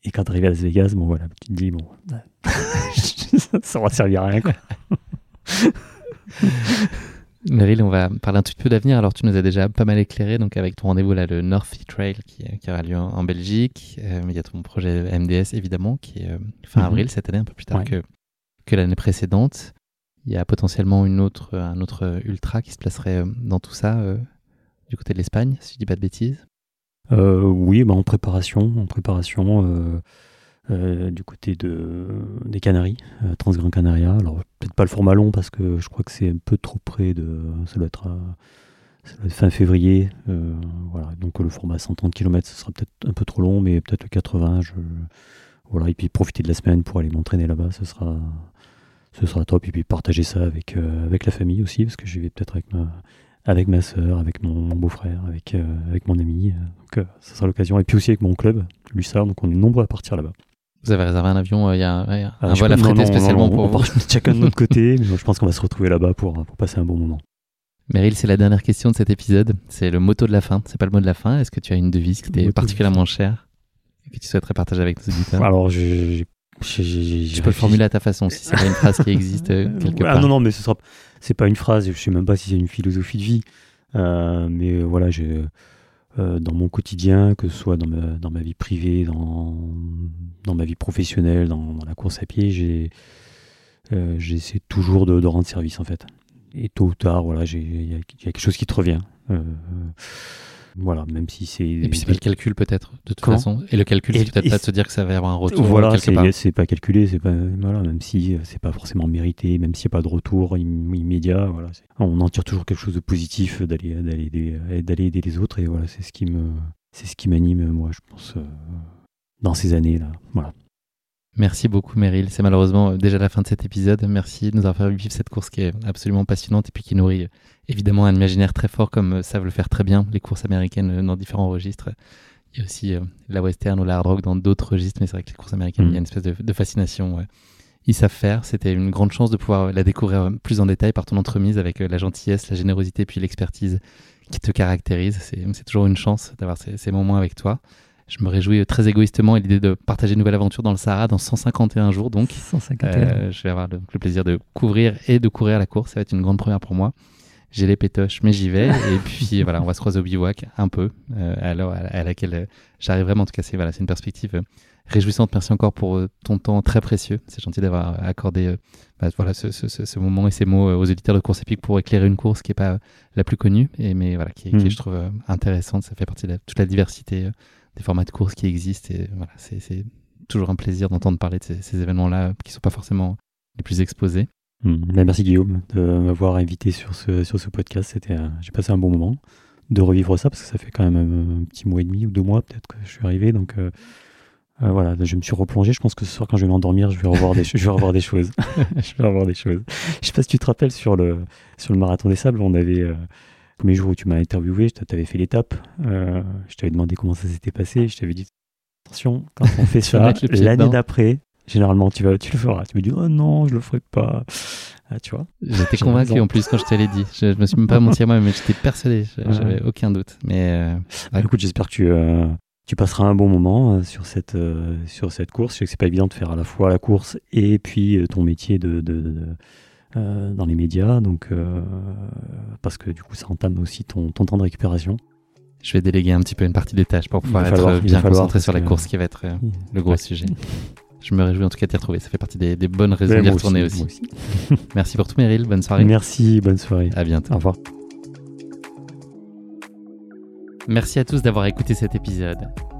[SPEAKER 1] et quand tu arrives à Las Vegas, bon voilà, tu te dis, bon, ça va servir à rien. Quoi.
[SPEAKER 2] Meryl, on va parler un petit peu d'avenir. Alors, tu nous as déjà pas mal éclairé, donc avec ton rendez-vous là, le North Trail qui, qui, aura lieu en, Belgique. Euh, il y a ton projet MDS évidemment qui est euh, fin mhm. avril cette année, un peu plus tard que, que l'année précédente. Il y a potentiellement une autre, un autre ultra qui se placerait euh, dans tout ça du côté de l'Espagne, si je dis pas de bêtises.
[SPEAKER 1] Euh, oui, bah en préparation, en préparation euh, euh, du côté de, des Canaries, Transgran Canaria. Alors peut-être pas le format long parce que je crois que c'est un peu trop près de. Ça doit être, fin février. voilà, donc le format 130 km, ce sera peut-être un peu trop long, mais peut-être le 80. Je, voilà, et puis profiter de la semaine pour aller m'entraîner là-bas, ce sera, ce top. Et puis partager ça avec, avec la famille aussi, parce que je vais peut-être avec ma, avec ma soeur, avec mon, beau-frère, avec, euh, avec mon ami. Donc, euh, ça sera l'occasion. Et puis aussi avec mon club, l'USAR. Donc, on est nombreux à partir là-bas.
[SPEAKER 2] Vous avez réservé un avion, euh, il y a, un ah, vol affrété spécialement pour
[SPEAKER 1] vous. chacun de notre côté, mais je pense qu'on va se retrouver là-bas pour, pour passer un bon moment.
[SPEAKER 2] Meryl, c'est la dernière question de cet épisode. C'est le motto de la fin. C'est pas le mot de la fin. Est-ce que tu as une devise qui t'est particulièrement chère et que tu souhaiterais partager avec nos auditeurs?
[SPEAKER 1] Alors, j'ai
[SPEAKER 2] tu peux le formuler à ta façon si c'est pas une phrase qui existe quelque part.
[SPEAKER 1] Ah non, non, mais ce sera, c'est pas une phrase, je sais même pas si c'est une philosophie de vie. Euh, mais voilà, j'ai, euh, dans mon quotidien, que ce soit dans ma, dans ma vie privée, dans, dans ma vie professionnelle, dans, la course à pied, j'ai, euh, j'essaie toujours de, de, rendre service en fait. Et tôt ou tard, voilà, il y, a quelque chose qui te revient. Voilà, même si c'est.
[SPEAKER 2] Et puis c'est pas le calcul peut-être, de toute façon. Et le calcul, c'est peut-être pas de se dire que ça va y avoir un retour.
[SPEAKER 1] Voilà, c'est pas calculé, c'est pas voilà, même si c'est pas forcément mérité, même s'il n'y a pas de retour immédiat, voilà, on en tire toujours quelque chose de positif d'aller d'aller d'aller aider les autres et voilà, c'est ce qui me c'est ce qui m'anime moi, je pense, euh, dans ces années là, voilà.
[SPEAKER 2] Merci beaucoup Meryl. C'est malheureusement euh, déjà la fin de cet épisode. Merci de nous avoir fait vivre cette course qui est absolument passionnante et puis qui nourrit euh, évidemment un imaginaire très fort comme euh, savent le faire très bien les courses américaines dans différents registres. Il y a aussi la western ou la hard rock dans d'autres registres, mais c'est vrai que les courses américaines, il y a une espèce de, fascination. Ils savent faire. C'était une grande chance de pouvoir la découvrir plus en détail par ton entremise avec la gentillesse, la générosité puis l'expertise qui te caractérise. C'est toujours une chance d'avoir ces, ces moments avec toi. Je me réjouis très égoïstement à l'idée de partager une nouvelle aventure dans le Sahara dans 151 jours. Donc,
[SPEAKER 1] 151. Euh,
[SPEAKER 2] je vais avoir le, plaisir de couvrir et de courir la course. Ça va être une grande première pour moi. J'ai les pétoches, mais j'y vais. et puis voilà, on va se croiser au bivouac un peu, euh, à à, laquelle euh, j'arrive vraiment. En tout cas, c'est voilà, une perspective réjouissante. Merci encore pour ton temps très précieux. C'est gentil d'avoir accordé bah, voilà, ce, ce, ce, moment et ces mots aux éditeurs de course épique pour éclairer une course qui n'est pas la plus connue, et, mais voilà, qui, qui mm. je trouve intéressante. Ça fait partie de toute la diversité des formats de course qui existent. Et voilà, c'est toujours un plaisir d'entendre parler de ces, événements-là qui ne sont pas forcément les plus exposés.
[SPEAKER 1] Bah, merci Guillaume de m'avoir invité sur ce, sur ce podcast. C'était, j'ai passé un bon moment de revivre ça parce que ça fait quand même un, petit mois et demi ou deux mois peut-être que je suis arrivé. Donc euh, euh, voilà, je me suis replongé. Je pense que ce soir quand je vais m'endormir, je vais revoir des, je vais revoir des choses. je vais revoir des choses. Je sais pas si tu te rappelles sur le, sur le marathon des sables, on avait euh, premier jour où tu m'as interviewé, je t'avais fait l'étape, euh, je t'avais demandé comment ça s'était passé, je t'avais dit attention, quand on fait ça, l'année d'après, généralement tu, vas, tu le feras. Tu me dis oh non, je le ferai pas. Ah, tu vois
[SPEAKER 2] J'étais convaincu en plus quand je te l'ai dit. Je, je me suis même pas menti à moi, mais j'étais persuadé. J'avais aucun doute. Mais euh,
[SPEAKER 1] écoute, j'espère que tu, euh, tu passeras un bon moment euh, sur, cette, sur cette course. Je sais que c'est pas évident de faire à la fois la course et puis ton métier de, de- de- euh, dans les médias. Donc, euh, parce que du coup, ça entame aussi ton, ton temps de récupération.
[SPEAKER 2] je vais déléguer un petit peu une partie des tâches pour pouvoir être
[SPEAKER 1] falloir-
[SPEAKER 2] bien concentré sur la course qui va être euh, le gros
[SPEAKER 1] Ouais.
[SPEAKER 2] sujet. Je me réjouis en tout cas de t'y retrouver. Ça fait partie des, des bonnes raisons d'y retourner aussi.
[SPEAKER 1] aussi, moi
[SPEAKER 2] Merci pour tout, Meryl. Bonne soirée.
[SPEAKER 1] Merci, bonne soirée.
[SPEAKER 2] À bientôt.
[SPEAKER 1] Au revoir.
[SPEAKER 2] Merci à tous d'avoir écouté cet épisode.